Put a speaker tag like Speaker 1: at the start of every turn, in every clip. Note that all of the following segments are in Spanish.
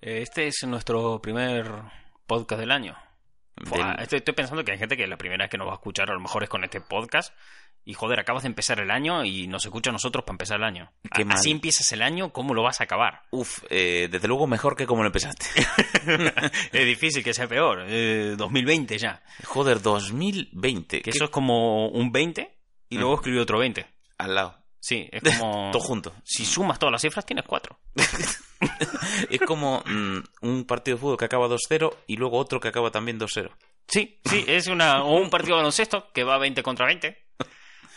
Speaker 1: Eh, este es nuestro primer podcast del año. Estoy, pensando que hay gente que la primera vez que nos va a escuchar a lo mejor es con este podcast. Y joder, acabas de empezar el año y nos escucha a nosotros para empezar el año. Así empiezas el año, ¿cómo lo vas a acabar?
Speaker 2: Uf, eh, desde luego mejor que como lo empezaste.
Speaker 1: es difícil que sea peor. Eh, 2020 ya.
Speaker 2: Joder, 2020.
Speaker 1: Que eso es como un 20 y luego
Speaker 2: ah.
Speaker 1: escribí otro 20.
Speaker 2: Al lado.
Speaker 1: Sí, es como...
Speaker 2: Todo junto.
Speaker 1: Si sumas todas las cifras tienes 4.
Speaker 2: Es como mm, un partido de fútbol que acaba 2-0 y luego otro que acaba también 2-0.
Speaker 1: Sí, sí, es una, o un partido de baloncesto que va 20 contra 20.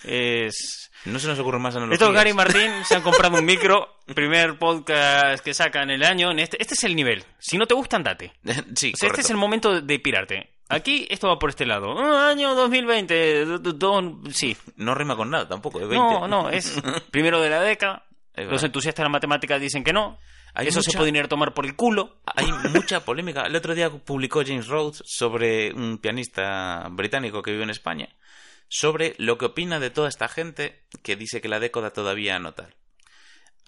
Speaker 1: Es...
Speaker 2: No se nos ocurre más analogías.
Speaker 1: Estos Gary y Martín se han comprado un micro, primer podcast que sacan el año. Este, este es el nivel. Si no te gusta, andate.
Speaker 2: sí,
Speaker 1: O sea, este es el momento de pirarte. Aquí esto va por este lado. Ah, año 2020. do- sí.
Speaker 2: No rima con nada tampoco, es 20.
Speaker 1: No, no, es primero de la década. Los entusiastas de la matemática dicen que no.
Speaker 2: Hay
Speaker 1: Eso se
Speaker 2: mucha-
Speaker 1: pueden ir a tomar por el culo.
Speaker 2: Hay mucha polémica. El otro día publicó James Rhodes sobre un pianista británico que vive en España, sobre lo que opina de toda esta gente que dice que la década todavía no tal.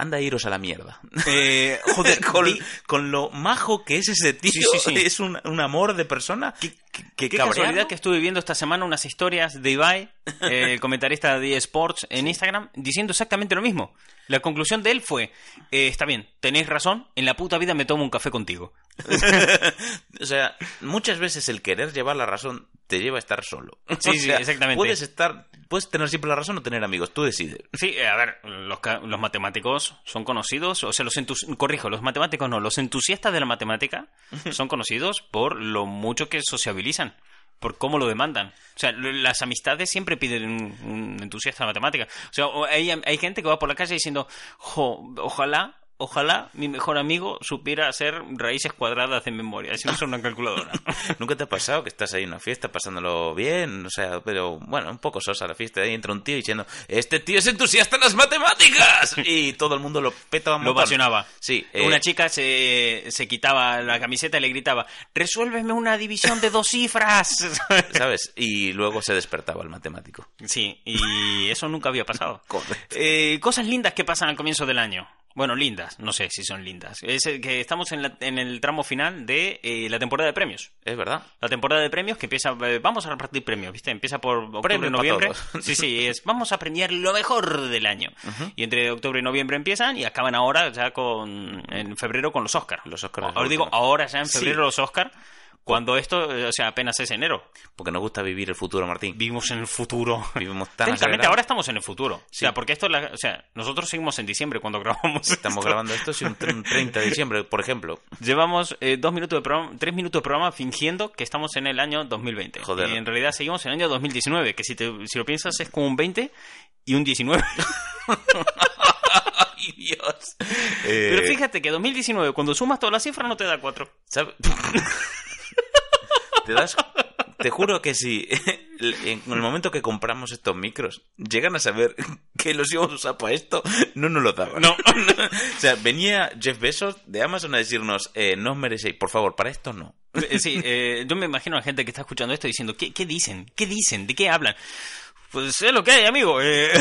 Speaker 2: Anda a iros a la mierda.
Speaker 1: Eh, joder,
Speaker 2: con,
Speaker 1: vi-
Speaker 2: con lo majo que es ese tío,
Speaker 1: Sí, sí, sí.
Speaker 2: es un, un amor de persona. que
Speaker 1: Qué
Speaker 2: cabrearlo.
Speaker 1: casualidad que estuve viendo esta semana unas historias de Ibai, eh, el comentarista de eSports en Instagram, diciendo exactamente lo mismo. La conclusión de él fue, eh, está bien, tenéis razón, en la puta vida me tomo un café contigo.
Speaker 2: O sea, muchas veces el querer llevar la razón te lleva a estar solo.
Speaker 1: Sí,
Speaker 2: O
Speaker 1: sí, exactamente.
Speaker 2: Puedes estar, puedes tener siempre la razón o tener amigos, tú decides.
Speaker 1: Sí, eh, a ver, los, los matemáticos son conocidos, o sea, los entus- corrijo, los matemáticos no, los entusiastas de la matemática son conocidos por lo mucho que sociabilizan, por cómo lo demandan. O sea, las amistades siempre piden un, un entusiasta de matemática. O sea, hay, hay gente que va por la calle diciendo, "Jo, ojalá, ojalá mi mejor amigo supiera hacer raíces cuadradas de memoria, si no son una calculadora.
Speaker 2: ¿Nunca te ha pasado que estás ahí en una fiesta pasándolo bien? O sea, pero bueno, un poco sosa la fiesta. Ahí entra un tío diciendo, este tío es entusiasta en las matemáticas. Y todo el mundo lo peta
Speaker 1: Lo apasionaba.
Speaker 2: Sí. eh,
Speaker 1: Una chica se, se quitaba la camiseta y le gritaba, resuélveme una división de dos cifras.
Speaker 2: ¿Sabes? Y luego se despertaba el matemático.
Speaker 1: Sí, y eso nunca había pasado.
Speaker 2: Correcto.
Speaker 1: Eh, cosas lindas que pasan al comienzo del año. Bueno, lindas, no sé si son lindas. Es que estamos en, la- en el tramo final de eh, la temporada de premios.
Speaker 2: Es verdad.
Speaker 1: La temporada de premios que empieza, eh, vamos a repartir premios, ¿viste? Empieza por octubre noviembre. Sí, sí, es vamos a premiar lo mejor del año. Y entre octubre y noviembre empiezan y acaban ahora ya con en febrero con los Oscars.
Speaker 2: Los Oscars
Speaker 1: Ahora digo, ahora ya en
Speaker 2: Sí.
Speaker 1: febrero los Oscars, cuando esto, eh, o sea, apenas es enero.
Speaker 2: Porque nos gusta vivir el futuro, Martín.
Speaker 1: Vivimos en el futuro.
Speaker 2: Vivimos tan
Speaker 1: Técnicamente ahora estamos en el futuro. O
Speaker 2: Sí.
Speaker 1: sea, porque esto, es la- o sea, nosotros seguimos en diciembre cuando grabamos.
Speaker 2: Estamos
Speaker 1: esto.
Speaker 2: grabando esto si un tr- un 30 de diciembre, por ejemplo.
Speaker 1: Llevamos eh, dos minutos de programa, tres minutos de programa fingiendo que estamos en el año 2020.
Speaker 2: Joder.
Speaker 1: Y en realidad seguimos en el año 2019, que si, te- si lo piensas es como un 20 y un 19.
Speaker 2: ¡Ay, Dios! Eh,
Speaker 1: Pero fíjate que 2019, cuando sumas todas las cifras, no te da 4.
Speaker 2: ¿Sabe? Te das. Te juro que si en el momento que compramos estos micros llegan a saber que los íbamos a usar para esto, no nos lo daban.
Speaker 1: No.
Speaker 2: o sea, venía Jeff Bezos de Amazon a decirnos, eh, no os merecéis, por favor, para esto no.
Speaker 1: Eh, Sí, eh, yo me imagino a la gente que está escuchando esto diciendo, ¿qué, qué dicen? ¿Qué dicen? ¿De qué hablan? Pues es lo que hay, amigo. eh.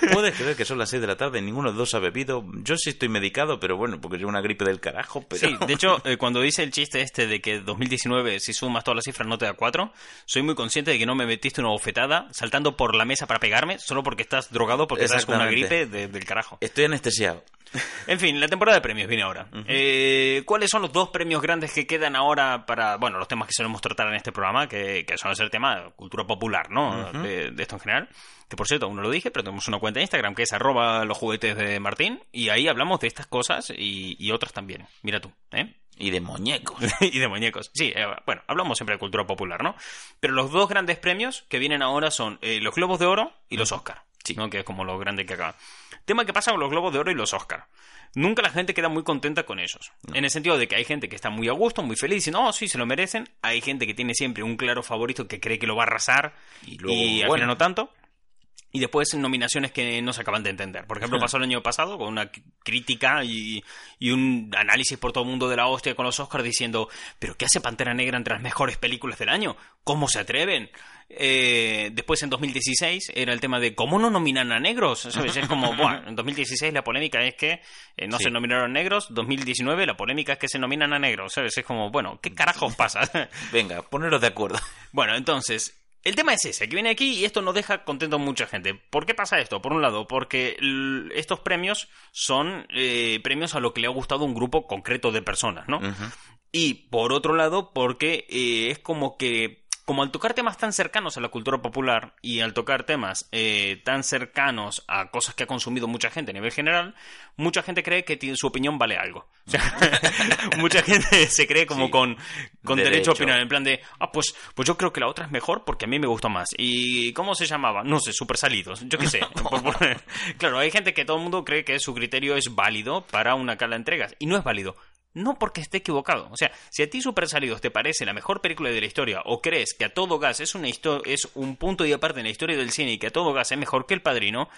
Speaker 2: ¿Te puedes creer que son las 6 de la tarde? Ninguno de los dos ha bebido. Yo sí estoy medicado, pero bueno, porque llevo una gripe del carajo. Pero...
Speaker 1: Sí, de hecho, eh, cuando dice el chiste este de que 2019, si sumas todas las cifras, no te da 4, soy muy consciente de que no me metiste una bofetada saltando por la mesa para pegarme solo porque estás drogado porque estás con una gripe de- del carajo.
Speaker 2: Estoy anestesiado.
Speaker 1: En fin, la temporada de premios viene ahora. Eh, ¿Cuáles son los dos premios grandes que quedan ahora para, bueno, los temas que solemos tratar en este programa, que, que son el tema de cultura popular, ¿no? de, de esto en general. Que por cierto, aún no lo dije, pero tenemos una cuenta de Instagram que es arroba los juguetes de Martín y ahí hablamos de estas cosas y, y otras también. Mira tú, ¿eh?
Speaker 2: Y de muñecos.
Speaker 1: y de muñecos. Sí, eh, bueno, hablamos siempre de cultura popular, ¿no? Pero los dos grandes premios que vienen ahora son eh, los Globos de Oro y los Oscar.
Speaker 2: Sí.
Speaker 1: ¿no? que es como lo grande que acaba. Tema que pasa con los Globos de Oro y los Oscar. Nunca la gente queda muy contenta con ellos. En el sentido de que hay gente que está muy a gusto, muy feliz, diciendo, oh, sí, se lo merecen. Hay gente que tiene siempre un claro favorito que cree que lo va a arrasar
Speaker 2: Y
Speaker 1: y,
Speaker 2: luego,
Speaker 1: al
Speaker 2: bueno.
Speaker 1: final no tanto. Y después nominaciones que no se acaban de entender. Por ejemplo, pasó el año pasado con una crítica y, y un análisis por todo el mundo de la hostia con los Oscars diciendo, ¿pero qué hace Pantera Negra entre las mejores películas del año? ¿Cómo se atreven? Eh, después en 2016 era el tema de ¿cómo no nominan a negros? ¿Sabes? Es como, bueno, en 2016 la polémica es que eh, no
Speaker 2: Sí.
Speaker 1: se nominaron negros, 2019 la polémica es que se nominan a negros, ¿sabes? Es como, bueno, ¿qué carajos pasa?
Speaker 2: Venga, poneros de acuerdo.
Speaker 1: Bueno, entonces, el tema es ese, que viene aquí y esto no deja contento a mucha gente. ¿Por qué pasa esto? Por un lado, porque estos premios son eh, premios a lo que le ha gustado un grupo concreto de personas, ¿no? Y por otro lado, porque eh, es como que, como al tocar temas tan cercanos a la cultura popular y al tocar temas eh, tan cercanos a cosas que ha consumido mucha gente a nivel general, mucha gente cree que su opinión vale algo. O sea, mucha gente se cree como
Speaker 2: Sí.
Speaker 1: con, con derecho.
Speaker 2: Derecho.
Speaker 1: a opinar, en plan de, ah, pues, pues yo creo que la otra es mejor porque a mí me gustó más. ¿Y cómo se llamaba? No sé, super salidos, yo qué sé. Claro, hay gente que todo el mundo cree que su criterio es válido para una cala de entregas y no es válido. No porque esté equivocado. O sea, si a ti Super Salidos te parece la mejor película de la historia o crees que a todo gas es, una es un punto y aparte en la historia del cine y que a todo gas es mejor que El Padrino,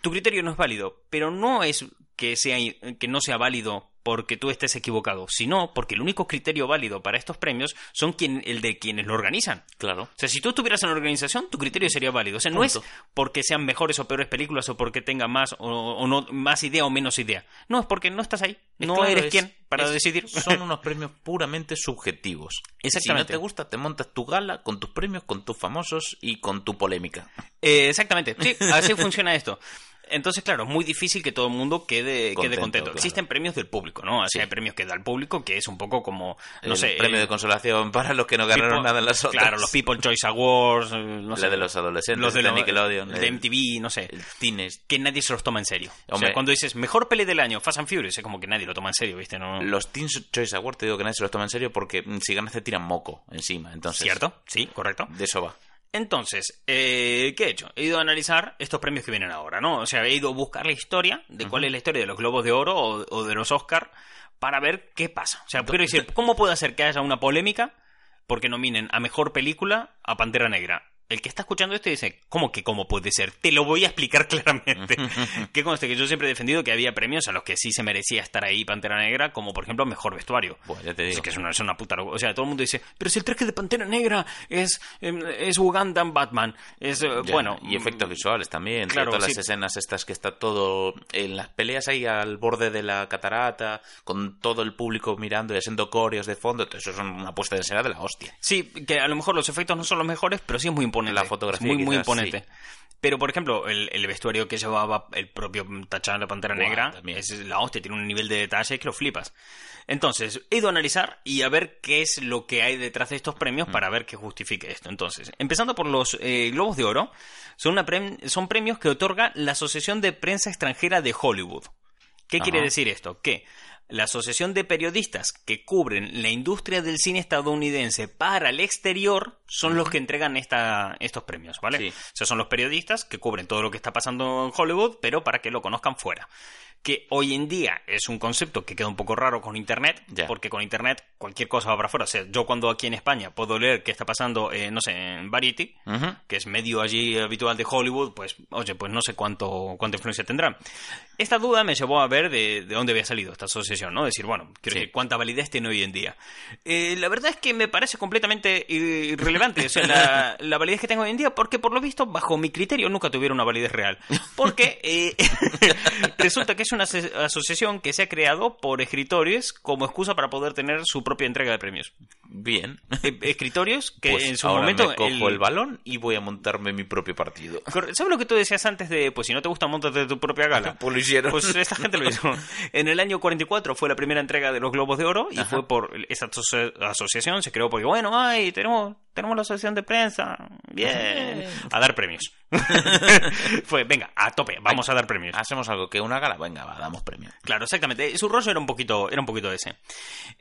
Speaker 1: tu criterio no es válido. Pero no es que, sea, que no sea válido porque tú estés equivocado, sino porque el único criterio válido para estos premios son quien, el de quienes lo organizan.
Speaker 2: Claro.
Speaker 1: O sea, si tú estuvieras en la organización, tu criterio sería válido. O sea, no es porque sean mejores o peores películas o porque tenga más o, o no más idea o menos idea. No, es porque no estás ahí.
Speaker 2: Es
Speaker 1: no
Speaker 2: claro,
Speaker 1: eres
Speaker 2: es-
Speaker 1: quien para
Speaker 2: es-
Speaker 1: decidir.
Speaker 2: Son unos premios puramente subjetivos. Si no
Speaker 1: Exactamente.
Speaker 2: te gusta, te montas tu gala con tus premios, con tus famosos y con tu polémica.
Speaker 1: Eh, exactamente, sí, así funciona esto. Entonces, claro, es muy difícil que todo el mundo quede
Speaker 2: Contento,
Speaker 1: quede contento.
Speaker 2: claro.
Speaker 1: Existen premios del público, ¿no? Así
Speaker 2: Sí.
Speaker 1: hay premios que da el público, que es un poco como, no
Speaker 2: el
Speaker 1: sé...
Speaker 2: premio de consolación para los que no ganaron
Speaker 1: People-
Speaker 2: nada en las otras.
Speaker 1: Claro, los People Choice Awards, eh, no
Speaker 2: La
Speaker 1: sé,
Speaker 2: de los adolescentes,
Speaker 1: los de,
Speaker 2: de Nickelodeon,
Speaker 1: de
Speaker 2: el-
Speaker 1: MTV, no sé.
Speaker 2: El Teenage.
Speaker 1: Que nadie se los toma en serio. O sea, cuando dices mejor peli del año, Fast and Furious, es como que nadie lo toma en serio, ¿viste? No...
Speaker 2: Los Teen Choice Awards, te digo que nadie se los toma en serio porque mm, si ganas te tiran moco encima. Entonces,
Speaker 1: ¿Cierto? Sí, correcto.
Speaker 2: De eso va.
Speaker 1: Entonces, eh, ¿qué he hecho? He ido a analizar estos premios que vienen ahora, ¿no? O sea, he ido a buscar la historia de cuál es la historia de los Globos de Oro o, o de los Oscar para ver qué pasa. O sea, quiero decir, ¿cómo puede hacer que haya una polémica porque nominen a Mejor Película a Pantera Negra? El que está escuchando esto dice, ¿cómo que cómo puede ser? Te lo voy a explicar claramente. que conste que yo siempre he defendido que había premios a los que sí se merecía estar ahí Pantera Negra, como por ejemplo Mejor Vestuario.
Speaker 2: Bueno, ya te
Speaker 1: Es
Speaker 2: digo.
Speaker 1: que es una, es una puta. O sea, todo el mundo dice, pero si el traje de Pantera Negra es, em, es Ugandan Batman. Es, eh,
Speaker 2: Ya,
Speaker 1: bueno.
Speaker 2: y efectos visuales también.
Speaker 1: claro,
Speaker 2: todas
Speaker 1: sí.
Speaker 2: las escenas estas que está todo en las peleas ahí al borde de la catarata, con todo el público mirando y haciendo coreos de fondo. Eso es una puesta de escena de la hostia.
Speaker 1: Sí, que a lo mejor los efectos no son los mejores, pero sí es muy imponente.
Speaker 2: La fotografía
Speaker 1: muy, muy imponente. Pero, por ejemplo, el, el vestuario que llevaba el propio T'Challa la Pantera Negra
Speaker 2: también.
Speaker 1: es la hostia, tiene un nivel de detalle que lo flipas. Entonces, he ido a analizar y a ver qué es lo que hay detrás de estos
Speaker 2: Mm.
Speaker 1: premios para ver qué justifique esto. Entonces, empezando por los eh, Globos de Oro, son, una son premios que otorga la Asociación de Prensa Extranjera de Hollywood. ¿Qué quiere decir esto? Que la Asociación de Periodistas que cubren la industria del cine estadounidense para el exterior son los que entregan esta, estos premios, ¿vale?
Speaker 2: Sí.
Speaker 1: O sea, son los periodistas que cubren todo lo que está pasando en Hollywood, pero para que lo conozcan fuera. Que hoy en día es un concepto que queda un poco raro con Internet, porque con Internet cualquier cosa va para afuera. O sea, yo cuando aquí en España puedo leer qué está pasando, eh, no sé, en Variety, que es medio allí habitual de Hollywood, pues, oye, pues no sé cuánto, cuánta influencia tendrá. Esta duda me llevó a ver de, de dónde había salido esta asociación, ¿no? Decir, bueno, quiero
Speaker 2: Sí.
Speaker 1: decir, cuánta validez tiene hoy en día. Eh, la verdad es que me parece completamente irrelevante, o sea, la, la validez que tengo hoy en día, porque por lo visto, bajo mi criterio, nunca tuvieron una validez real. Porque eh, resulta que es una aso- asociación que se ha creado por escritores como excusa para poder tener su propia entrega de premios.
Speaker 2: Bien.
Speaker 1: Eh, escritorios que
Speaker 2: Pues
Speaker 1: en su
Speaker 2: ahora
Speaker 1: momento...
Speaker 2: me cojo el... balón y voy a montarme mi propio partido.
Speaker 1: ¿Sabes lo que tú decías antes de, pues si no te gusta, montate tu propia gala?
Speaker 2: Pues lo hicieron.
Speaker 1: Pues esta gente lo hizo. En el año 44 fue la primera entrega de los Globos de Oro y
Speaker 2: Ajá.
Speaker 1: fue por esa aso- asociación, se creó porque, bueno, ay, tenemos, tenemos la asociación de prensa, bien, a dar premios. Fue, venga, a tope, vamos a dar premios.
Speaker 2: Hacemos algo que una gala, venga, va, damos premio.
Speaker 1: Claro, exactamente. Su rollo era un poquito, era un poquito ese.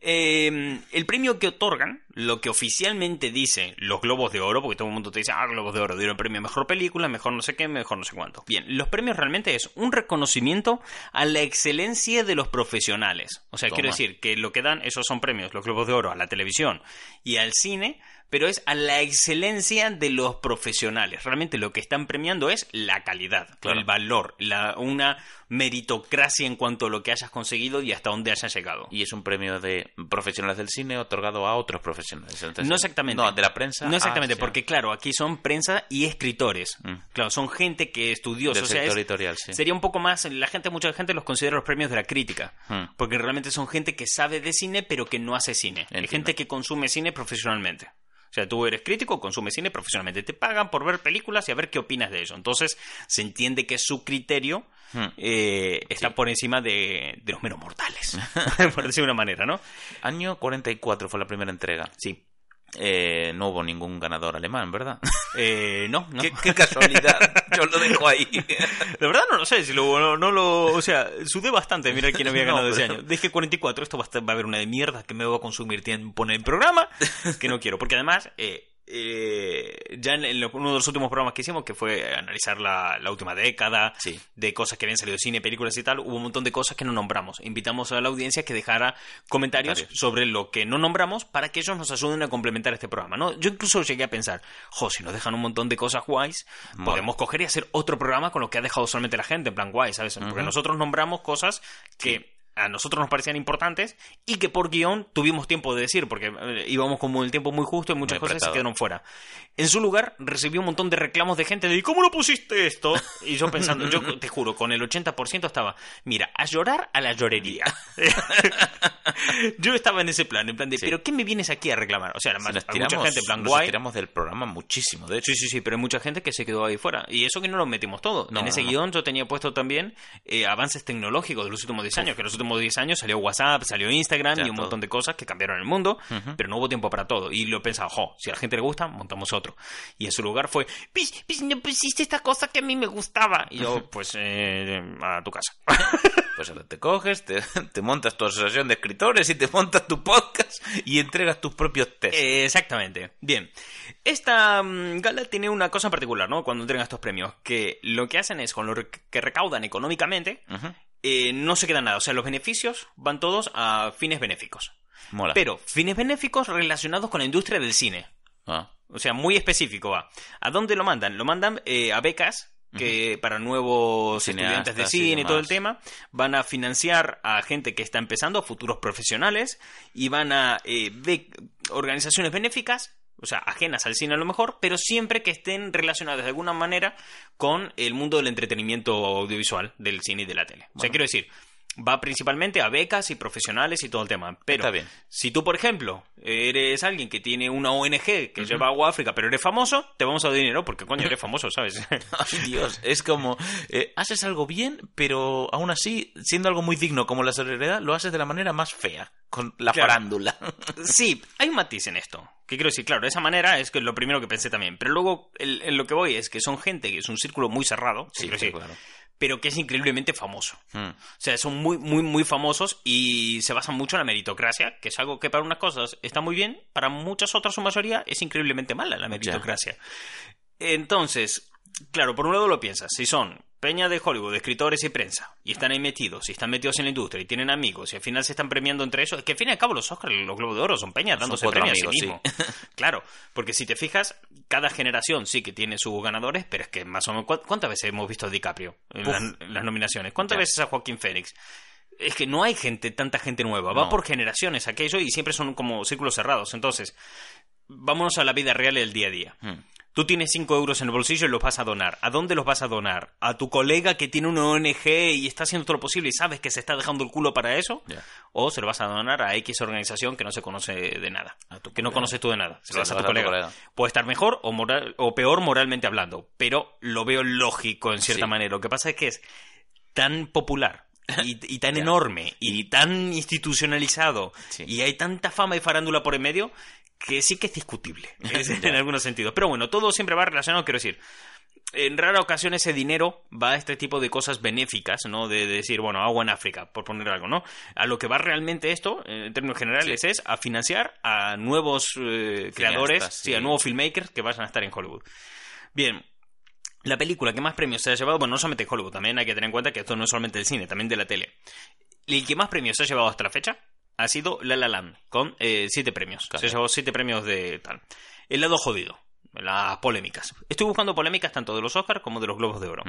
Speaker 1: Eh, el premio que otorgan, lo que oficialmente dice los Globos de Oro, porque todo el mundo te dice, ah, Globos de Oro, dieron premio a mejor película, mejor no sé qué, mejor no sé cuánto. Bien, los premios realmente es un reconocimiento a la excelencia de los profesionales. O sea,
Speaker 2: Toma.
Speaker 1: quiero decir que lo que dan, esos son premios, los Globos de Oro, a la televisión y al cine, pero es a la excelencia de los profesionales. Realmente lo que están premiando es la calidad,
Speaker 2: Claro.
Speaker 1: el valor, la, una meritocracia en cuanto a lo que hayas conseguido y hasta dónde hayas llegado.
Speaker 2: Y es un premio de profesionales del cine otorgado a otros profesionales. Entonces,
Speaker 1: No exactamente.
Speaker 2: No, de la prensa.
Speaker 1: No exactamente, porque claro, aquí son prensa y escritores.
Speaker 2: Mm.
Speaker 1: Claro, son gente que estudiosa.
Speaker 2: Del
Speaker 1: o sea,
Speaker 2: sector
Speaker 1: es-
Speaker 2: editorial, sí.
Speaker 1: Sería un poco más, la gente, mucha gente los considera los premios de la crítica.
Speaker 2: Mm.
Speaker 1: Porque realmente son gente que sabe de cine, pero que no hace cine. Hay gente que consume cine profesionalmente. O sea, tú eres crítico, consumes cine profesionalmente. Te pagan por ver películas y a ver qué opinas de eso. Entonces, se entiende que su criterio
Speaker 2: Hmm.
Speaker 1: eh, está
Speaker 2: Sí.
Speaker 1: por encima de, de los meros mortales. por decir de una manera, ¿no?
Speaker 2: Año 44 fue la primera entrega.
Speaker 1: Sí.
Speaker 2: Eh, no hubo ningún ganador alemán, ¿verdad?
Speaker 1: Eh, no, no.
Speaker 2: ¿Qué, qué casualidad. Yo lo dejo ahí.
Speaker 1: La verdad no lo sé, si lo, no, no lo... O sea, sudé bastante mirar quién había
Speaker 2: No,
Speaker 1: ganado ese
Speaker 2: pero-
Speaker 1: año. Dije 44, esto va a, estar- va a haber una de mierda que me va a consumir tiempo en el programa, que no quiero. Porque además, eh, eh, ya en, en lo- uno de los últimos programas que hicimos, que fue analizar la, la última década,
Speaker 2: Sí.
Speaker 1: de cosas que habían salido de cine, películas y tal, hubo un montón de cosas que no nombramos. Invitamos a la audiencia que dejara comentarios sobre lo que no nombramos para que ellos nos ayuden a complementar este programa, ¿no? Yo incluso llegué a pensar, jo, si nos dejan un montón de cosas guays, podemos coger y hacer otro programa con lo que ha dejado solamente la gente, en plan guay, ¿sabes? Porque nosotros nombramos cosas que a nosotros nos parecían importantes y que por guion tuvimos tiempo de decir, porque eh, íbamos como el tiempo muy justo y muchas
Speaker 2: Muy
Speaker 1: cosas se quedaron fuera. En su lugar, recibí un montón de reclamos de gente de ¿cómo no pusiste esto? Y yo pensando, yo te juro, con el 80% estaba, mira, a llorar a la llorería. yo estaba en ese plan, en plan de,
Speaker 2: Sí.
Speaker 1: ¿pero qué me vienes aquí a reclamar? O sea,
Speaker 2: Si
Speaker 1: además, hay
Speaker 2: tiramos,
Speaker 1: mucha gente en plan
Speaker 2: nos
Speaker 1: guay.
Speaker 2: tiramos del programa muchísimo, de hecho.
Speaker 1: Sí, sí, sí, pero hay mucha gente que se quedó ahí fuera. Y eso que no lo metimos todo.
Speaker 2: No,
Speaker 1: en ese
Speaker 2: no, no.
Speaker 1: guion yo tenía puesto también eh, avances tecnológicos de los últimos 10 años. Que los últimos 10 años salió WhatsApp, salió Instagram
Speaker 2: Ya,
Speaker 1: y un
Speaker 2: todo.
Speaker 1: montón de cosas que cambiaron el mundo.
Speaker 2: Ujú.
Speaker 1: Pero no hubo tiempo para todo. Y lo he pensado, jo, si a la gente le gusta, montamos otro. Y en su lugar fue, "Pis, pis, no pusiste esta cosa que a mí me gustaba. Y yo, pues, eh, a tu casa.
Speaker 2: Pues ahora te coges, te, te montas tu asociación de escritores y te montas tu podcast y entregas tus propios test.
Speaker 1: Eh, exactamente. Bien. Esta mm, gala tiene una cosa en particular, ¿no? Cuando entregan estos premios, que lo que hacen es, con lo que recaudan económicamente,
Speaker 2: Ujú.
Speaker 1: Eh, no se queda nada. O sea, los beneficios van todos a fines benéficos.
Speaker 2: Mola.
Speaker 1: Pero fines benéficos relacionados con la industria del cine.
Speaker 2: Ah,
Speaker 1: O sea, muy específico va. ¿A dónde lo mandan? Lo mandan eh, a becas que para nuevos
Speaker 2: Cineastas
Speaker 1: estudiantes de cine y todo el tema van a financiar a gente que está empezando, a futuros profesionales y van a eh, organizaciones benéficas, o sea, ajenas al cine a lo mejor, pero siempre que estén relacionadas de alguna manera con el mundo del entretenimiento audiovisual, del cine y de la tele. O sea, quiero decir, va principalmente a becas y profesionales y todo el tema. Pero
Speaker 2: bien.
Speaker 1: si tú, por ejemplo, eres alguien que tiene una ONG que lleva agua a África, pero eres famoso, te vamos a dar dinero porque, coño, eres famoso, ¿sabes?
Speaker 2: Ay, Dios, es como, eh, haces algo bien, pero aún así, siendo algo muy digno como la solidaridad, lo haces de la manera más fea, con la
Speaker 1: Claro.
Speaker 2: farándula.
Speaker 1: sí, hay un matiz en esto. Que quiero decir, claro, de esa manera es que lo primero que pensé también. Pero luego, el- en lo que voy es que son gente que es un círculo muy cerrado,
Speaker 2: Sí, sí, claro.
Speaker 1: Pero que es increíblemente famoso.
Speaker 2: Mm.
Speaker 1: O sea, son muy, muy, muy famosos y se basan mucho en la meritocracia, que es algo que para unas cosas está muy bien, para muchas otras, su mayoría, es increíblemente mala la meritocracia. Entonces, claro, por un lado lo piensas, si son peña de Hollywood, de escritores y prensa, y están ahí metidos, y están metidos en la industria, y tienen amigos, y al final se están premiando entre ellos, que al fin y al cabo los Oscars, los Globos de Oro son peñas dándose premios a
Speaker 2: amigos,
Speaker 1: sí
Speaker 2: sí.
Speaker 1: mismo. claro, porque si te fijas, cada generación sí que tiene sus ganadores, pero es que más o menos, ¿cu- ¿cuántas veces hemos visto a DiCaprio en,
Speaker 2: Uf.
Speaker 1: las- en las nominaciones? ¿Cuántas
Speaker 2: Ya.
Speaker 1: veces a Joaquín Phoenix? Es que no hay gente, tanta gente nueva, va
Speaker 2: No.
Speaker 1: por generaciones aquello y siempre son como círculos cerrados. Entonces, vámonos a la vida real del día a día.
Speaker 2: Mm.
Speaker 1: Tú tienes 5 euros en el bolsillo y los vas a donar. ¿A dónde los vas a donar? ¿A tu colega que tiene una ONG y está haciendo todo lo posible y sabes que se está dejando el culo para eso? ¿O se lo vas a donar a X organización que no se conoce de nada?
Speaker 2: A tu
Speaker 1: que no
Speaker 2: colega.
Speaker 1: conoces tú de nada. Se
Speaker 2: Se
Speaker 1: lo das a tu
Speaker 2: a tu
Speaker 1: colega.
Speaker 2: colega.
Speaker 1: Puede estar mejor o, moral, o peor moralmente hablando, pero lo veo lógico en cierta
Speaker 2: Sí.
Speaker 1: manera. Lo que pasa es que es tan popular y, y tan enorme y tan institucionalizado
Speaker 2: Sí.
Speaker 1: y hay tanta fama y farándula por en medio que sí que es discutible en algunos sentidos. Pero bueno, todo siempre va relacionado, quiero decir. En rara ocasión ese dinero va a este tipo de cosas benéficas, ¿no? De, decir, bueno, agua en África, por poner algo, ¿no? A lo que va realmente esto, en términos generales, es a financiar a nuevos eh, creadores, sí. a nuevos filmmakers que vayan a estar en Hollywood. Bien, la película que más premios se ha llevado, bueno, no solamente en Hollywood, también hay que tener en cuenta que esto no es solamente del cine, también de la tele. El que más premios se ha llevado hasta la fecha ha sido La La Land, con eh, siete premios. Se ha llevado siete premios de tal. El lado jodido, las polémicas. Estoy buscando polémicas tanto de los Oscars como de los Globos de Oro.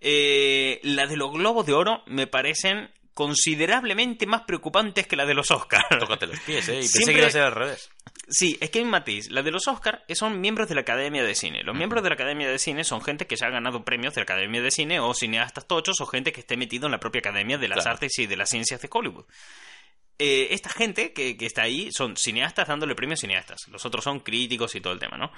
Speaker 1: eh, las de los Globos de Oro me parecen considerablemente más preocupantes que las de los Oscars.
Speaker 2: Tócate los pies, ¿eh? Y pensé
Speaker 1: Siempre-
Speaker 2: que iba a ser al revés.
Speaker 1: Sí, es que hay un matiz. Las de los Oscars son miembros de la Academia de Cine. Los miembros de la Academia de Cine son gente que ya ha ganado premios de la Academia de Cine o cineastas tochos o gente que esté metido en la propia Academia de las
Speaker 2: Claro.
Speaker 1: Artes y de las Ciencias de Hollywood. Eh, esta gente que, que está ahí son cineastas dándole premios cineastas. Los otros son críticos y todo el tema, ¿no?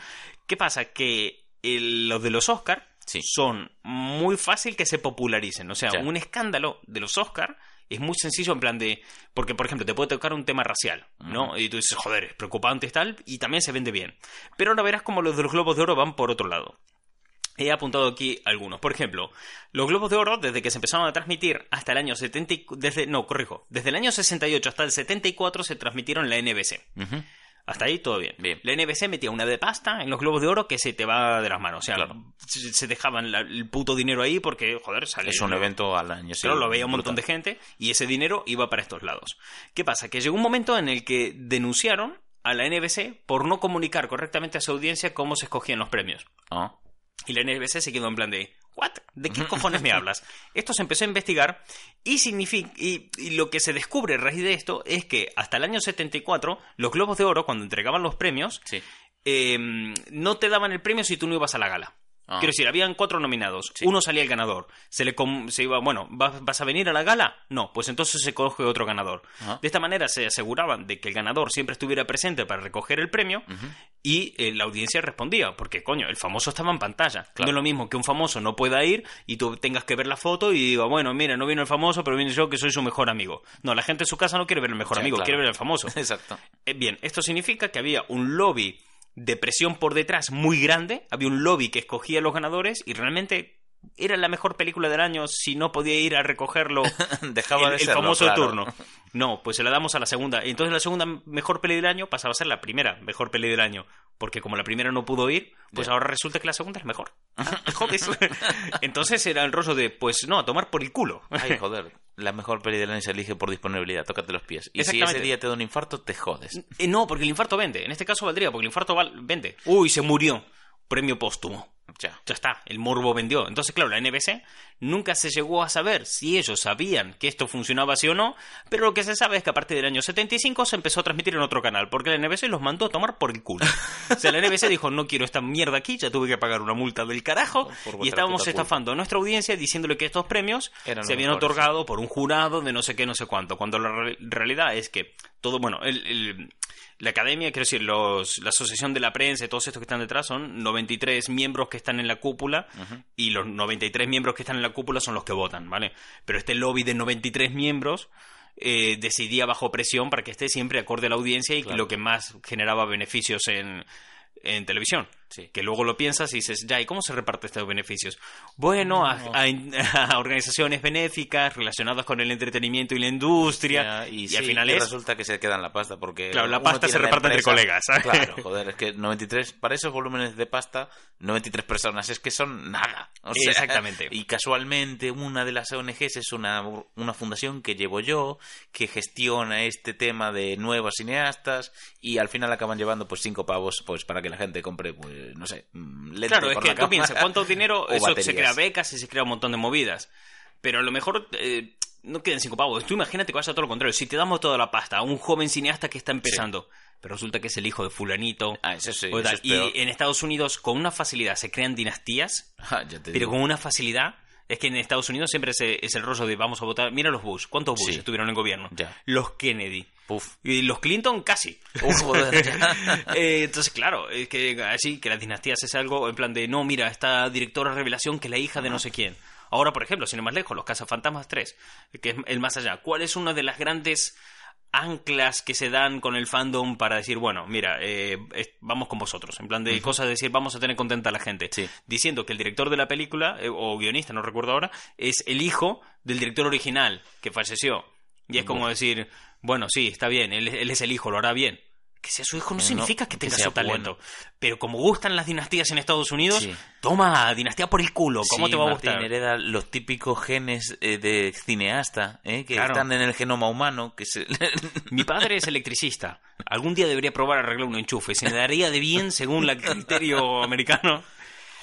Speaker 1: ¿Qué pasa? Que el- los de los Oscars
Speaker 2: Sí.
Speaker 1: son muy fácil que se popularicen. O sea, un escándalo de los Oscars es muy sencillo en plan de... Porque, por ejemplo, te puede tocar un tema racial, ¿no? Y tú dices, joder, es preocupante y tal, y también se vende bien. Pero ahora verás como los de los Globos de Oro van por otro lado. He apuntado aquí algunos. Por ejemplo, los Globos de Oro, desde que se empezaron a transmitir hasta el año 70... y- Desde, no, corrijo. Desde el año 68 hasta el 74 se transmitieron en la NBC. Hasta ahí todo bien.
Speaker 2: Bien.
Speaker 1: La NBC metía una de pasta en los globos de oro que se te va de las manos. O sea,
Speaker 2: Claro.
Speaker 1: se, dejaban la- el puto dinero ahí porque, joder, sale.
Speaker 2: Es un evento al año.
Speaker 1: Claro, lo veía un montón de gente y ese dinero iba para estos lados. ¿Qué pasa? Que llegó un momento en el que denunciaron a la NBC por no comunicar correctamente a su audiencia cómo se escogían los premios.
Speaker 2: Ah,
Speaker 1: Y la NBC se quedó en plan de, ¿what? ¿De qué cojones me hablas? Esto se empezó a investigar y, significa, y, y lo que se descubre a raíz de esto es que hasta el año 74 los Globos de Oro, cuando entregaban los premios,
Speaker 2: sí.
Speaker 1: eh, no te daban el premio si tú no ibas a la gala.
Speaker 2: Ah.
Speaker 1: Quiero decir, habían cuatro nominados.
Speaker 2: Sí.
Speaker 1: Uno salía el ganador. Se le com- se iba, bueno, ¿vas, vas a venir a la gala? No, pues entonces se coge otro ganador.
Speaker 2: Ajá.
Speaker 1: De esta manera se aseguraban de que el ganador siempre estuviera presente para recoger el premio y eh, la audiencia respondía, porque coño, el famoso estaba en pantalla.
Speaker 2: Claro.
Speaker 1: No es lo mismo que un famoso no pueda ir y tú tengas que ver la foto y diga, bueno, mira, no vino el famoso, pero vine yo que soy su mejor amigo. No, la gente en su casa no quiere ver el mejor
Speaker 2: Sí,
Speaker 1: amigo,
Speaker 2: claro.
Speaker 1: quiere ver al famoso.
Speaker 2: Exacto.
Speaker 1: Eh, Bien, esto significa que había un lobby de presión por detrás muy grande, había un lobby que escogía a los ganadores y realmente era la mejor película del año si no podía ir a recogerlo
Speaker 2: Dejaba
Speaker 1: el,
Speaker 2: de
Speaker 1: el famoso
Speaker 2: claro.
Speaker 1: turno. No, pues se la damos a la segunda. Entonces la segunda mejor peli del año pasaba a ser la primera mejor peli del año. Porque como la primera no pudo ir, pues ahora resulta que la segunda es mejor. Ah. Entonces era el rollo de, pues no, a tomar por el culo.
Speaker 2: Ay, joder. La mejor peli del año se elige por disponibilidad. Tócate los pies. Y si ese día te da un infarto, te jodes.
Speaker 1: Eh, no, porque el infarto vende. En este caso valdría, porque el infarto vende. Uy, se murió. Premio póstumo.
Speaker 2: Ya.
Speaker 1: Ya está, el morbo vendió. Entonces, claro, la NBC nunca se llegó a saber si ellos sabían que esto funcionaba así o no, pero lo que se sabe es que a partir del año 75 se empezó a transmitir en otro canal, porque la NBC los mandó a tomar por el culo. O sea, la NBC dijo, no quiero esta mierda aquí, ya tuve que pagar una multa del carajo, y estábamos estafando a nuestra audiencia diciéndole que estos premios
Speaker 2: Eran
Speaker 1: se habían
Speaker 2: mejores,
Speaker 1: otorgado por un jurado de no sé qué, no sé cuánto, cuando la re- realidad es que todo, bueno, el- el- la academia, quiero decir, los, la asociación de la prensa y todos estos que están detrás son 93 miembros que están en la cúpula y los 93 miembros que están en la cúpula son los que votan, ¿vale? Pero este lobby de 93 miembros eh, decidía bajo presión para que esté siempre acorde a la audiencia y
Speaker 2: Claro.
Speaker 1: lo que más generaba beneficios en, en televisión.
Speaker 2: Sí.
Speaker 1: Que luego lo piensas y dices, ya, ¿y cómo se reparte estos beneficios? Bueno, a, a- a organizaciones benéficas relacionadas con el entretenimiento y la industria.
Speaker 2: Ya,
Speaker 1: y
Speaker 2: sí,
Speaker 1: al final
Speaker 2: y
Speaker 1: es...
Speaker 2: resulta que se quedan la pasta porque
Speaker 1: Claro, la pasta se reparte entre colegas, ¿sabes?
Speaker 2: Claro, joder, es que 93 para esos volúmenes de pasta, 93 personas es que son nada. O sea,
Speaker 1: Exactamente.
Speaker 2: Y casualmente una de las ONGs es una una fundación que llevo yo que gestiona este tema de nuevos cineastas y al final acaban llevando pues cinco pavos pues para que la gente compre pues no sé, mm, lente
Speaker 1: Claro, es
Speaker 2: por
Speaker 1: que
Speaker 2: la
Speaker 1: tú piensas, ¿cuánto dinero? Eso se
Speaker 2: baterías.
Speaker 1: crea becas y se crea un montón de movidas. Pero a lo mejor eh, no quedan cinco pavos. Tú imagínate que vaya todo lo contrario. Si te damos toda la pasta a un joven cineasta que está empezando, pero resulta que es el hijo de fulanito.
Speaker 2: Ah, eso sí, eso es peor.
Speaker 1: y en Estados Unidos, con una facilidad, se crean dinastías,
Speaker 2: Ah,
Speaker 1: pero
Speaker 2: digo.
Speaker 1: con una facilidad. Es que en Estados Unidos siempre es, es el rollo de vamos a votar. Mira los Bush. ¿Cuántos Bush
Speaker 2: Sí.
Speaker 1: estuvieron en gobierno?
Speaker 2: Ya.
Speaker 1: Los Kennedy.
Speaker 2: Puf.
Speaker 1: Y los Clinton casi.
Speaker 2: Joder.
Speaker 1: Eh, entonces, claro, es que así, que las dinastías es algo en plan de, no, mira, esta directora revelación que es la hija de no sé quién. Ahora, por ejemplo, sin ir más lejos, los Cazafantasmas 3, que es el más allá. ¿Cuál es una de las grandes anclas que se dan con el fandom para decir, bueno, mira, eh, vamos con vosotros. En plan de cosas de decir, vamos a tener contenta a la gente.
Speaker 2: Sí.
Speaker 1: Diciendo que el director de la película, eh, o guionista, no recuerdo ahora, es el hijo del director original que falleció. Y es como decir, bueno, sí, está bien, él, él es el hijo, lo hará bien. Que sea su hijo no
Speaker 2: No,
Speaker 1: significa que
Speaker 2: que
Speaker 1: tenga
Speaker 2: sea
Speaker 1: su talento. Pero como gustan las dinastías en Estados Unidos,
Speaker 2: Sí.
Speaker 1: toma, dinastía por el culo, ¿cómo
Speaker 2: Sí,
Speaker 1: te va a
Speaker 2: Martín
Speaker 1: gustar?
Speaker 2: hereda los típicos genes eh, de cineasta ¿eh? que
Speaker 1: Claro.
Speaker 2: están en el genoma humano. que se...
Speaker 1: Mi padre es electricista. Algún día debería probar a arreglar un enchufe. Se me daría de bien según el criterio americano.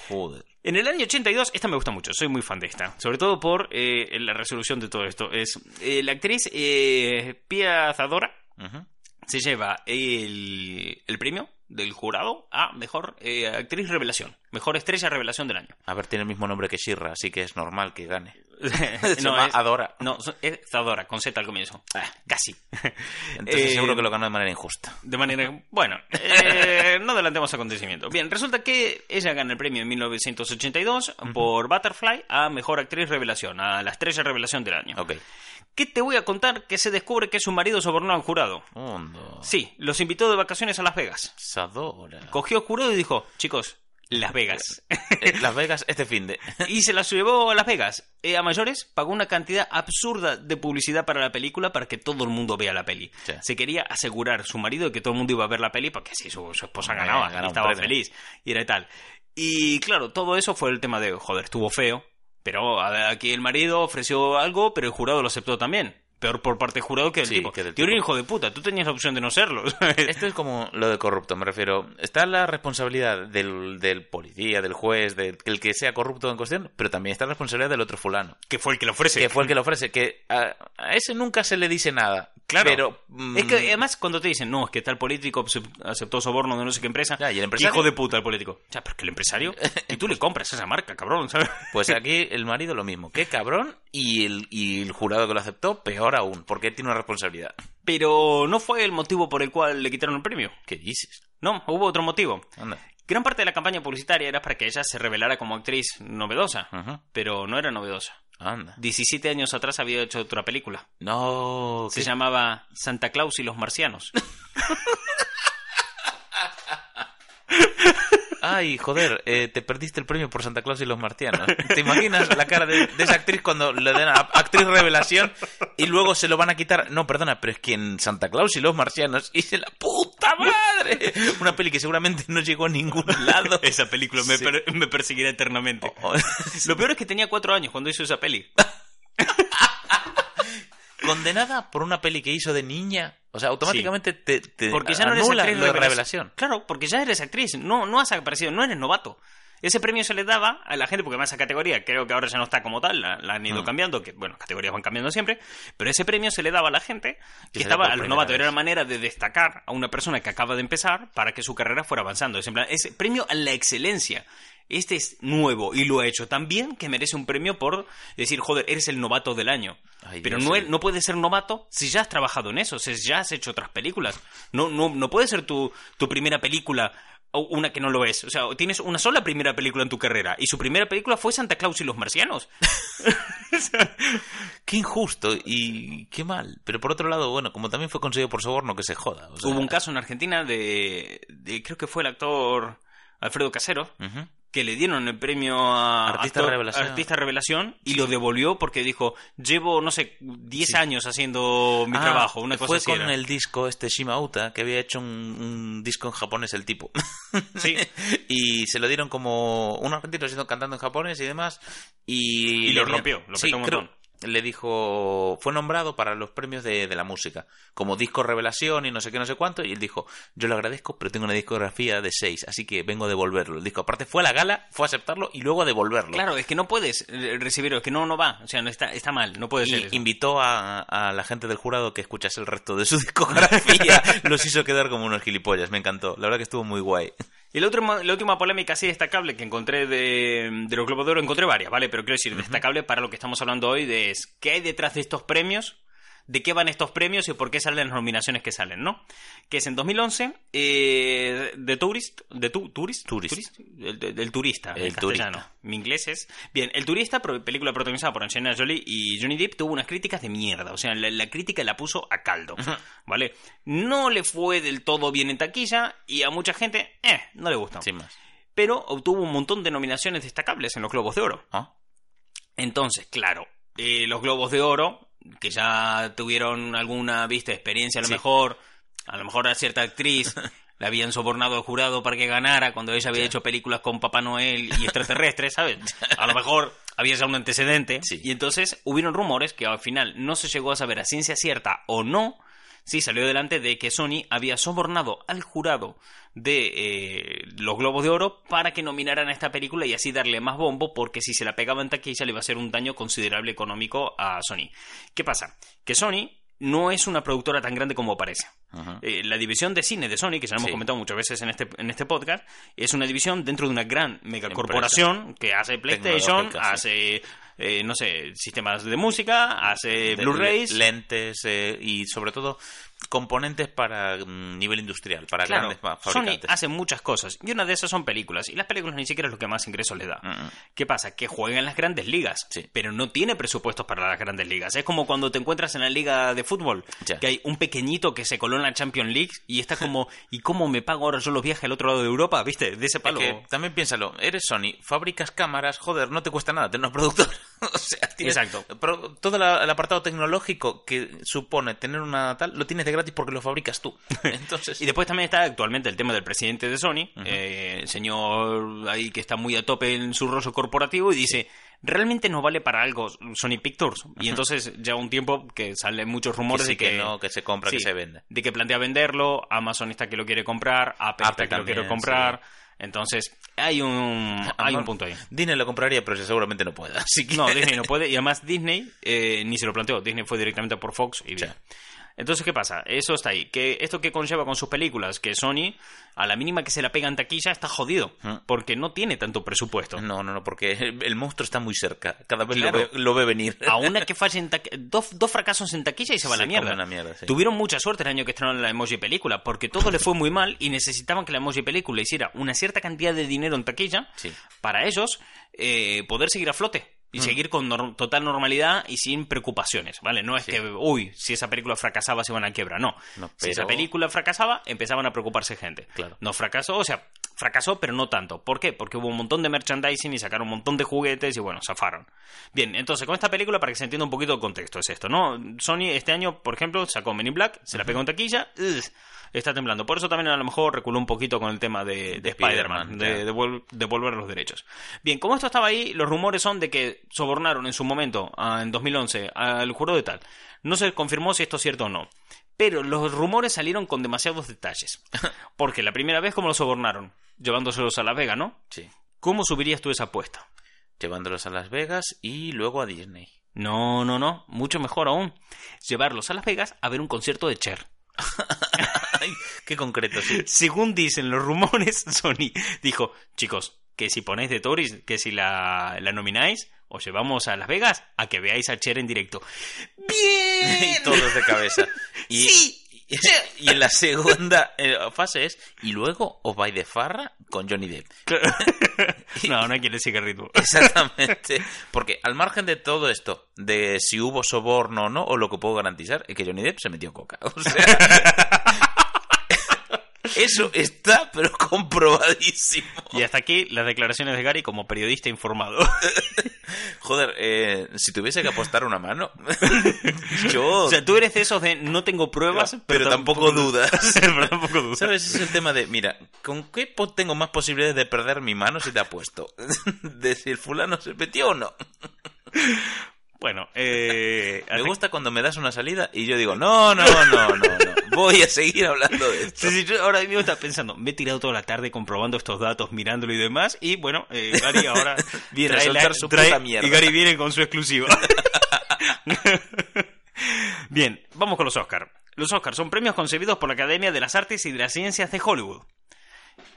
Speaker 2: Joder.
Speaker 1: En el año 82, esta me gusta mucho, soy muy fan de esta. Sobre todo por eh, la resolución de todo esto. Es eh, la actriz eh, Pia Zadora se lleva el, el premio del jurado a mejor eh, actriz revelación. Mejor estrella revelación del año.
Speaker 2: A ver, tiene el mismo nombre que Shirra, así que es normal que gane. Se
Speaker 1: no,
Speaker 2: llama
Speaker 1: es,
Speaker 2: Adora.
Speaker 1: no, es Zadora, con Z al comienzo. Ah, casi.
Speaker 2: Entonces
Speaker 1: Eh,
Speaker 2: seguro que lo ganó de manera injusta.
Speaker 1: De manera. Bueno, eh, no adelantemos acontecimientos. Bien, resulta que ella gana el premio en 1982 por Butterfly a mejor actriz revelación, a la estrella revelación del año.
Speaker 2: Ok.
Speaker 1: ¿Qué te voy a contar que se descubre que su marido sobornó al jurado?
Speaker 2: Hondo.
Speaker 1: Sí, los invitó de vacaciones a Las Vegas.
Speaker 2: Sadora.
Speaker 1: Cogió al jurado y dijo: Chicos, Las Vegas.
Speaker 2: Eh, Las Vegas este fin de.
Speaker 1: y se las llevó a Las Vegas. Eh, a mayores, pagó una cantidad absurda de publicidad para la película para que todo el mundo vea la peli.
Speaker 2: Sí.
Speaker 1: Se quería asegurar su marido de que todo el mundo iba a ver la peli porque así su, su esposa
Speaker 2: Eh,
Speaker 1: ganaba
Speaker 2: ganaba
Speaker 1: y estaba feliz. Y era tal. Y claro, todo eso fue el tema de, joder, estuvo feo. Pero aquí el marido ofreció algo, pero el jurado lo aceptó también. Peor por parte del jurado que el
Speaker 2: Sí,
Speaker 1: tipo.
Speaker 2: que del
Speaker 1: hijo de puta, tú tenías la opción de no serlo.
Speaker 2: Esto es como lo de corrupto, me refiero. Está la responsabilidad del, del policía, del juez, del el que sea corrupto en cuestión, pero también está la responsabilidad del otro fulano.
Speaker 1: que fue el que lo ofrece.
Speaker 2: Que fue el que lo ofrece. Que a, a ese nunca se le dice nada.
Speaker 1: Claro.
Speaker 2: Pero. mm,
Speaker 1: Es que además cuando te dicen, no, es que tal político acep- aceptó soborno de no sé qué empresa.
Speaker 2: Ya, ¿y el empresario?
Speaker 1: Hijo de puta el político. Ya, pero es que el empresario. Y tú le compras esa marca, cabrón, ¿sabes?
Speaker 2: Pues aquí el marido lo mismo. Qué cabrón. Y el, y el jurado que lo aceptó, peor aún. Porque él tiene una responsabilidad.
Speaker 1: Pero no fue el motivo por el cual le quitaron el premio.
Speaker 2: ¿Qué dices?
Speaker 1: No, hubo otro motivo.
Speaker 2: Anda.
Speaker 1: Gran parte de la campaña publicitaria era para que ella se revelara como actriz novedosa. Pero no era novedosa.
Speaker 2: Anda.
Speaker 1: 17 años atrás había hecho otra película.
Speaker 2: No.
Speaker 1: Se
Speaker 2: ¿qué?
Speaker 1: llamaba Santa Claus y los marcianos.
Speaker 2: Ay, joder, eh, te perdiste el premio por Santa Claus y los marcianos. ¿Te imaginas la cara de, de esa actriz cuando le den a actriz revelación y luego se lo van a quitar? No, perdona, pero es que en Santa Claus y los marcianos hice la puta madre. Una peli que seguramente no llegó a ningún lado.
Speaker 1: esa película me,
Speaker 2: Sí.
Speaker 1: per- me perseguirá eternamente.
Speaker 2: Oh,
Speaker 1: Lo peor es que tenía cuatro años cuando hizo esa peli.
Speaker 2: Condenada por una peli que hizo de niña. O sea, automáticamente te, te
Speaker 1: Porque ya no eres actriz
Speaker 2: lo de
Speaker 1: revelación. Claro, porque ya eres actriz. No, no has aparecido, no eres novato. Ese premio se le daba a la gente, porque más esa categoría creo que ahora ya no está como tal, la, la han ido
Speaker 2: Mm.
Speaker 1: cambiando, que bueno, categorías van cambiando siempre, pero ese premio se le daba a la gente que
Speaker 2: Que
Speaker 1: estaba a los novatos. Era la manera de destacar a una persona que acaba de empezar para que su carrera fuera avanzando. Es en plan, ese premio a la excelencia. Este es nuevo y lo ha hecho tan bien que merece un premio por decir, joder, eres el novato del año.
Speaker 2: Ay,
Speaker 1: Pero no, no puedes ser novato si ya has trabajado en eso, si ya has hecho otras películas. No, no, no puede ser tu, tu primera película o una que no lo es. O sea, tienes una sola primera película en tu carrera y su primera película fue Santa Claus y los marcianos.
Speaker 2: Qué injusto y qué mal. Pero por otro lado, bueno, como también fue conseguido por soborno, que se joda. o sea-
Speaker 1: Hubo un caso en Argentina de, de- creo que fue el actor Alfredo Casero,
Speaker 2: Ujú.
Speaker 1: Que le dieron el premio a
Speaker 2: Artista revelación.
Speaker 1: artista revelación y lo devolvió porque dijo, llevo, no sé, 10
Speaker 2: Sí.
Speaker 1: años haciendo mi
Speaker 2: Ah,
Speaker 1: trabajo, una cosa
Speaker 2: fue
Speaker 1: así
Speaker 2: con
Speaker 1: era.
Speaker 2: el disco este Shimauta, que había hecho un, un disco en japonés el tipo.
Speaker 1: Sí.
Speaker 2: y se lo dieron como un argentino siendo cantando en japonés y demás. Y,
Speaker 1: Y lo rompió, lo
Speaker 2: sí,
Speaker 1: petó un
Speaker 2: creo-
Speaker 1: montón.
Speaker 2: Le dijo, fue nombrado para los premios de, de la música, como disco revelación y no sé qué, no sé cuánto, y él dijo, yo lo agradezco, pero tengo una discografía de seis, así que vengo a devolverlo. El disco aparte fue a la gala, fue a aceptarlo y luego a devolverlo.
Speaker 1: Claro, es que no puedes eh, recibirlo, es que no, no va, o sea, no está, está mal, no puede ser. Eso.
Speaker 2: invitó a, a la gente del jurado que escuchase el resto de su discografía. Los hizo quedar como unos gilipollas. Me encantó. La verdad que estuvo muy guay.
Speaker 1: Y la, última- la última polémica así destacable que encontré de, de los Globos de Oro, encontré varias, ¿vale? Pero quiero decir, destacable para lo que estamos hablando hoy de es qué hay detrás de estos premios de qué van estos premios y por qué salen las nominaciones que salen, ¿no? Que es en 2011, eh, The Tourist, de tu, Tourist,
Speaker 2: Tourist.
Speaker 1: El, de- del turista,
Speaker 2: El
Speaker 1: el castellano.
Speaker 2: turista.
Speaker 1: Mi inglés es... Bien, El Turista, película protagonizada por Angelina Jolie y Johnny Depp, tuvo unas críticas de mierda. O sea, la, la crítica la puso a caldo, ¿vale? No le fue del todo bien en taquilla y a mucha gente, eh, no le gustó.
Speaker 2: Sin más.
Speaker 1: Pero obtuvo un montón de nominaciones destacables en los Globos de Oro.
Speaker 2: ¿Ah?
Speaker 1: Entonces, claro, eh, los Globos de Oro, que ya tuvieron alguna, viste, experiencia a lo
Speaker 2: Sí.
Speaker 1: mejor, a lo mejor a cierta actriz le habían sobornado al jurado para que ganara cuando ella había hecho películas con Papá Noel y extraterrestres, ¿sabes? A lo mejor había ya un antecedente.
Speaker 2: Sí.
Speaker 1: Y entonces hubieron rumores que al final no se llegó a saber a ciencia cierta o no. Sí, salió delante de que Sony había sobornado al jurado de eh, los Globos de Oro para que nominaran a esta película y así darle más bombo, porque si se la pegaba en taquilla le iba a hacer un daño considerable económico a Sony. ¿Qué pasa? Que Sony no es una productora tan grande como parece. Eh, la división de cine de Sony, que ya lo hemos
Speaker 2: Sí.
Speaker 1: comentado muchas veces en este, en este podcast, es una división dentro de una gran megacorporación que hace PlayStation, hace, eh, no sé, sistemas de música, hace Blu-rays.
Speaker 2: lentes eh, y sobre todo componentes para mm, nivel industrial, para
Speaker 1: Claro,
Speaker 2: grandes fa-
Speaker 1: Sony
Speaker 2: fabricantes.
Speaker 1: hace muchas cosas y una de esas son películas y las películas ni siquiera es lo que más ingresos le da.
Speaker 2: Mm, mm.
Speaker 1: ¿Qué pasa? Que juega en las grandes ligas,
Speaker 2: Sí.
Speaker 1: pero no tiene presupuestos para las grandes ligas. Es como cuando te encuentras en la liga de fútbol, que hay un pequeñito que se coló en la Champions League y está como, ¿y cómo me pago ahora yo los viajes al otro lado de Europa? ¿Viste? De ese
Speaker 2: Es
Speaker 1: palo.
Speaker 2: que también piénsalo, eres Sony, fabricas cámaras, joder, no te cuesta nada tener un productor. o sea, tienes-
Speaker 1: Exacto.
Speaker 2: Pero todo la- el apartado tecnológico que supone tener una tal, lo tienes de gratis porque lo fabricas tú. Entonces,
Speaker 1: Y después también está actualmente el tema del presidente de Sony, eh, el señor ahí que está muy a tope en su rostro corporativo y dice, ¿realmente no vale para algo Sony Pictures? Y entonces ya un tiempo que salen muchos rumores
Speaker 2: sí,
Speaker 1: de que,
Speaker 2: que no, que se compra, que se vende.
Speaker 1: De que plantea venderlo, Amazon está que lo quiere comprar, Apple,
Speaker 2: Apple
Speaker 1: está que lo quiere comprar. Entonces, hay un, hay un punto ahí.
Speaker 2: Disney lo compraría, pero seguramente no pueda. Así que...
Speaker 1: No, Disney no puede. Y además Disney eh, ni se lo planteó. Disney fue directamente por Fox y bien. Entonces, ¿qué pasa? Eso está ahí. que ¿Esto que conlleva con sus películas? Que Sony, a la mínima que se la pega en taquilla, está jodido.
Speaker 2: Mm.
Speaker 1: Porque no tiene tanto presupuesto.
Speaker 2: No, no, no, porque el, monstruo está muy cerca. Cada vez
Speaker 1: Claro.
Speaker 2: lo, ve, lo ve venir.
Speaker 1: A una que falle en taqui- dos, dos fracasos en taquilla y se va a la mierda.
Speaker 2: la mierda, sí.
Speaker 1: Tuvieron mucha suerte el año que estrenaron la emoji película, porque todo le fue muy mal y necesitaban que la emoji película hiciera una cierta cantidad de dinero en taquilla
Speaker 2: Sí.
Speaker 1: para ellos eh, poder seguir a flote y
Speaker 2: Mm.
Speaker 1: seguir con nor- total normalidad y sin preocupaciones, ¿vale? No es
Speaker 2: Sí.
Speaker 1: que, uy, si esa película fracasaba se iban a quiebra, no.
Speaker 2: No,
Speaker 1: Si esa película fracasaba, empezaban a preocuparse gente.
Speaker 2: Claro.
Speaker 1: No fracasó, o sea, fracasó, pero no tanto. ¿Por qué? Porque hubo un montón de merchandising y sacaron un montón de juguetes y bueno, zafaron. Bien, entonces con esta película, para que se entienda un poquito el contexto, es esto, ¿no? Sony este año, por ejemplo, sacó Men in Black, se la pegó en taquilla, ugh, está temblando. Por eso también a lo mejor reculó un poquito con el tema de, de
Speaker 2: De
Speaker 1: Spider-Man, de, devol- devolver los derechos. Bien, como esto estaba ahí, los rumores son de que sobornaron en su momento, en 2011, al jurado de tal. No se confirmó si esto es cierto o no. Pero los rumores salieron con demasiados detalles. Porque la primera vez, ¿cómo lo sobornaron? Llevándoselos a La Vega, ¿no?
Speaker 2: Sí.
Speaker 1: ¿Cómo subirías tú esa apuesta?
Speaker 2: Llevándolos a Las Vegas y luego a Disney.
Speaker 1: No, no, no. Mucho mejor aún. Llevarlos a Las Vegas a ver un concierto de Cher.
Speaker 2: Ay, qué concreto, sí.
Speaker 1: Según dicen los rumores, Sony dijo, chicos, que si ponéis de Tories, que si la, la nomináis, os llevamos a Las Vegas a que veáis a Cher en directo. ¡Bien!
Speaker 2: y todos de cabeza. Y,
Speaker 1: Sí.
Speaker 2: y, en la segunda eh, fase es, y luego os vais de farra con Johnny Depp.
Speaker 1: no, no siga el ritmo.
Speaker 2: Exactamente. Porque al margen de todo esto, de si hubo soborno o no, o lo que puedo garantizar, es que Johnny Depp se metió coca. O sea, eso está, pero comprobadísimo.
Speaker 1: Y hasta aquí las declaraciones de Gary como periodista informado.
Speaker 2: Joder, eh, si tuviese que apostar una mano, yo...
Speaker 1: o sea, tú eres de esos de no tengo pruebas,
Speaker 2: pero tampoco dudas.
Speaker 1: pero tampoco dudas.
Speaker 2: ¿Sabes? Es el tema de, mira, ¿con qué tengo más posibilidades de perder mi mano si te apuesto? de si el fulano se metió o no.
Speaker 1: Bueno, eh,
Speaker 2: Me gusta cuando me das una salida y yo digo, no, no, no, no, no. Voy a seguir hablando de esto.
Speaker 1: Sí, sí, yo ahora mismo estaba pensando, me he tirado toda la tarde comprobando estos datos, mirándolo y demás, y bueno, eh, Gary ahora
Speaker 2: Viene a
Speaker 1: trae
Speaker 2: soltar su
Speaker 1: trae-
Speaker 2: puta mierda.
Speaker 1: Y Gary viene con su exclusiva. Bien, vamos con los Oscars. Los Oscars son premios concebidos por la Academia de las Artes y de las Ciencias de Hollywood.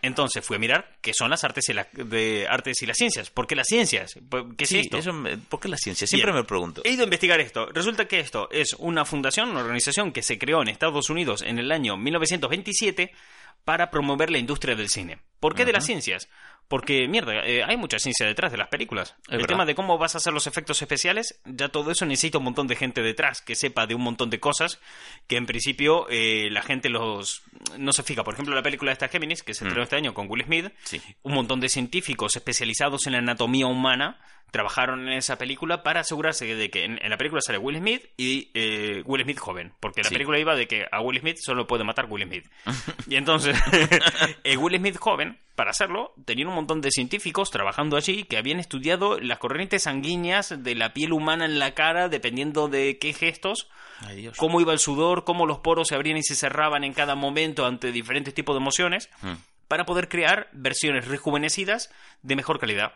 Speaker 1: Entonces fui a mirar qué son las artes y, la- de artes y las ciencias. ¿Por qué las ciencias? ¿Qué es
Speaker 2: Sí,
Speaker 1: esto?
Speaker 2: eso me- ¿Por qué la ciencia? Siempre
Speaker 1: Bien.
Speaker 2: me pregunto.
Speaker 1: He ido a investigar esto. Resulta que esto es una fundación, una organización que se creó en Estados Unidos en el año 1927 para promover la industria del cine. ¿Por qué de las ciencias? Porque, mierda, eh, hay mucha ciencia detrás de las películas. el
Speaker 2: verdad.
Speaker 1: tema de cómo vas a hacer los efectos especiales, ya todo eso necesita un montón de gente detrás que sepa de un montón de cosas que en principio eh, la gente los no se fija. Por ejemplo, la película esta Géminis, que se estrenó este año con Will Smith,
Speaker 2: Sí.
Speaker 1: un montón de científicos especializados en la anatomía humana trabajaron en esa película para asegurarse de que en, en la película sale Will Smith y eh, Will Smith joven, porque la
Speaker 2: Sí.
Speaker 1: película iba de que a Will Smith solo puede matar Will Smith. y entonces, eh, Will Smith joven, para hacerlo, tenían un montón de científicos trabajando allí que habían estudiado las corrientes sanguíneas de la piel humana en la cara, dependiendo de qué gestos,
Speaker 2: Ay,
Speaker 1: cómo iba el sudor, cómo los poros se abrían y se cerraban en cada momento ante diferentes tipos de emociones,
Speaker 2: Mm.
Speaker 1: para poder crear versiones rejuvenecidas de mejor calidad.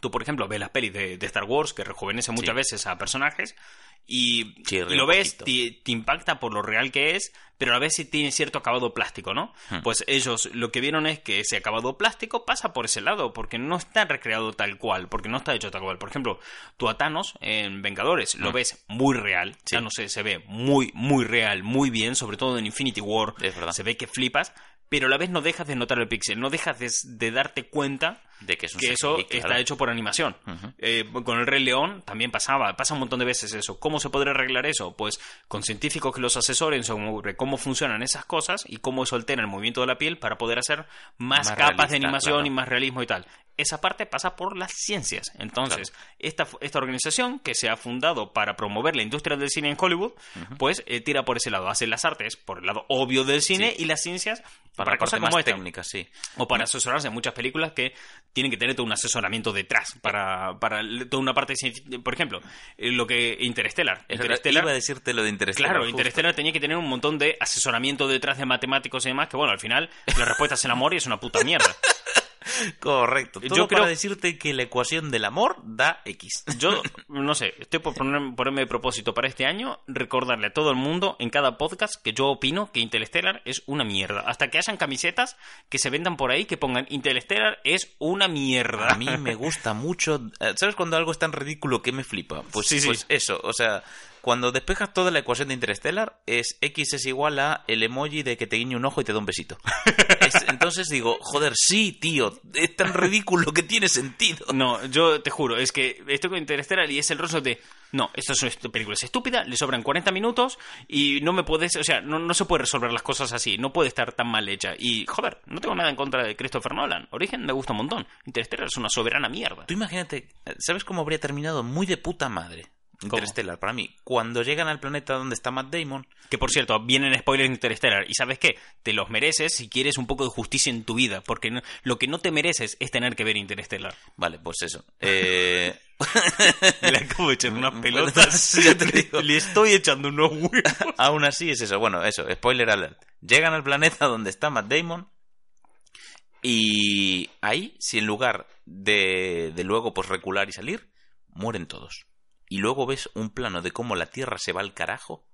Speaker 1: Tú, por ejemplo, ves las pelis de, de Star Wars que rejuvenecen muchas
Speaker 2: Sí.
Speaker 1: veces a personajes y,
Speaker 2: Sí,
Speaker 1: lo ves, te, te impacta por lo real que es, pero a la vez sí tiene cierto acabado plástico, ¿no?
Speaker 2: Hmm.
Speaker 1: Pues ellos lo que vieron es que ese acabado plástico pasa por ese lado, porque no está recreado tal cual, porque no está hecho tal cual. Por ejemplo, tú a Thanos en Vengadores lo
Speaker 2: Hmm.
Speaker 1: ves muy real,
Speaker 2: Sí.
Speaker 1: ya no sé, se ve muy, muy real, muy bien, sobre todo en Infinity War,
Speaker 2: Es verdad.
Speaker 1: se ve que flipas, pero a la vez no dejas de notar el pixel, no dejas de, de darte cuenta
Speaker 2: De que es un
Speaker 1: que eso
Speaker 2: claro.
Speaker 1: está hecho por animación. Eh, con el Rey León también pasaba, pasa un montón de veces eso. ¿Cómo se podría arreglar eso? Pues con científicos que los asesoren sobre cómo funcionan esas cosas y cómo eso altera el movimiento de la piel para poder hacer más,
Speaker 2: Más
Speaker 1: capas de animación
Speaker 2: claro.
Speaker 1: y más realismo y tal. Esa parte pasa por las ciencias. Entonces, esta, esta organización que se ha fundado para promover la industria del cine en Hollywood, pues eh, tira por ese lado. Hace las artes por el lado obvio del cine y las ciencias
Speaker 2: Para,
Speaker 1: para, cosas
Speaker 2: parte
Speaker 1: como
Speaker 2: más
Speaker 1: esta.
Speaker 2: técnica, sí.
Speaker 1: O para asesorarse en muchas películas que tienen que tener todo un asesoramiento detrás para, para toda una parte. Por ejemplo, eh, lo que Interstellar. Interstellar
Speaker 2: Iba a decirte lo de Interstellar.
Speaker 1: Claro,
Speaker 2: justo.
Speaker 1: Interstellar tenía que tener un montón de asesoramiento detrás de matemáticos y demás, que bueno, al final la respuesta es el amor y es una puta mierda.
Speaker 2: Correcto. Todo
Speaker 1: Yo
Speaker 2: para
Speaker 1: creo-
Speaker 2: decirte que la ecuación del amor da X.
Speaker 1: Yo, no sé, estoy por poner- ponerme de propósito para este año recordarle a todo el mundo en cada podcast que yo opino que Interstellar es una mierda. Hasta que hayan camisetas que se vendan por ahí que pongan Interstellar es una mierda.
Speaker 2: A mí me gusta mucho. eh, ¿Sabes cuando algo es tan ridículo que me flipa? Pues,
Speaker 1: Sí, sí.
Speaker 2: pues eso, o sea, cuando despejas toda la ecuación de Interstellar, es X es igual a el emoji de que te guiñe un ojo y te da un besito. Es- entonces digo, joder, sí, tío, es tan ridículo que tiene sentido.
Speaker 1: No, yo te juro, es que estoy con Interstellar y es el rostro de. No, esto es una película es estúpida, le sobran 40 minutos y no me puedes. O sea, no, no se puede resolver las cosas así, no puede estar tan mal hecha. Y, joder, no tengo nada en contra de Christopher Nolan. Origen me gusta un montón. Interstellar es una soberana mierda.
Speaker 2: Tú imagínate, ¿sabes cómo habría terminado muy de puta madre? Interstellar, para mí. Cuando llegan al planeta donde está Matt Damon,
Speaker 1: Que por cierto, vienen spoilers de Interstellar. Y sabes qué? Te los mereces si quieres un poco de justicia en tu vida. Porque no- lo que no te mereces es tener que ver Interstellar.
Speaker 2: vale, pues eso. Eh,
Speaker 1: Le acabo de echar unas pelotas.
Speaker 2: Ya te digo.
Speaker 1: Le estoy echando unos huevos.
Speaker 2: Aún así es eso. Bueno, eso, spoiler alert. Llegan al planeta donde está Matt Damon y ahí, si en lugar de, de luego pues recular y salir, mueren todos. Y luego ves un plano de cómo la Tierra se va al carajo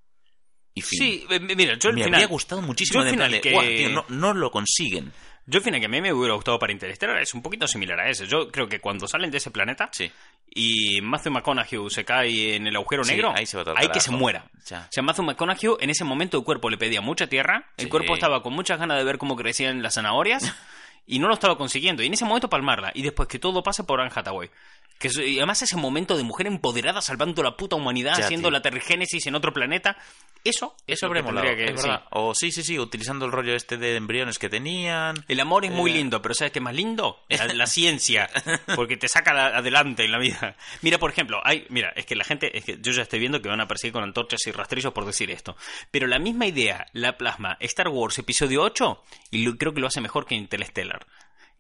Speaker 2: y fin.
Speaker 1: Sí, eh, mira, yo al
Speaker 2: Me
Speaker 1: final.
Speaker 2: habría gustado muchísimo
Speaker 1: yo
Speaker 2: plan
Speaker 1: final
Speaker 2: de,
Speaker 1: que-
Speaker 2: "Guau, tío, no, no lo consiguen.
Speaker 1: Yo al final que a mí me hubiera gustado para Interstellar es un poquito similar a ese. Yo creo que cuando salen de ese planeta
Speaker 2: Sí.
Speaker 1: y Matthew McConaughey se cae en el agujero
Speaker 2: Sí,
Speaker 1: negro,
Speaker 2: ahí se va todo al
Speaker 1: hay que se muera.
Speaker 2: Ya.
Speaker 1: O sea, Matthew McConaughey en ese momento el cuerpo le pedía mucha tierra, el
Speaker 2: Sí.
Speaker 1: cuerpo estaba con muchas ganas de ver cómo crecían las zanahorias y no lo estaba consiguiendo. Y en ese momento palmarla y después que todo pase por Anne Hathaway. Que es- y además ese momento de mujer empoderada salvando la puta humanidad,
Speaker 2: Ya,
Speaker 1: haciendo
Speaker 2: tío.
Speaker 1: la terrigénesis en otro planeta, eso,
Speaker 2: Eso
Speaker 1: lo que que-
Speaker 2: es
Speaker 1: sí.
Speaker 2: O sí, sí, sí, utilizando el rollo este de embriones que tenían.
Speaker 1: El amor es muy
Speaker 2: Eh.
Speaker 1: lindo, pero ¿sabes qué es más lindo? La, la ciencia, porque te saca la- adelante en la vida. Mira, por ejemplo, hay, mira, es que la gente, es que yo ya estoy viendo que van a perseguir con antorchas y rastrillos por decir esto, pero la misma idea la plasma Star Wars Episodio 8 y lo- creo que lo hace mejor que Interstellar.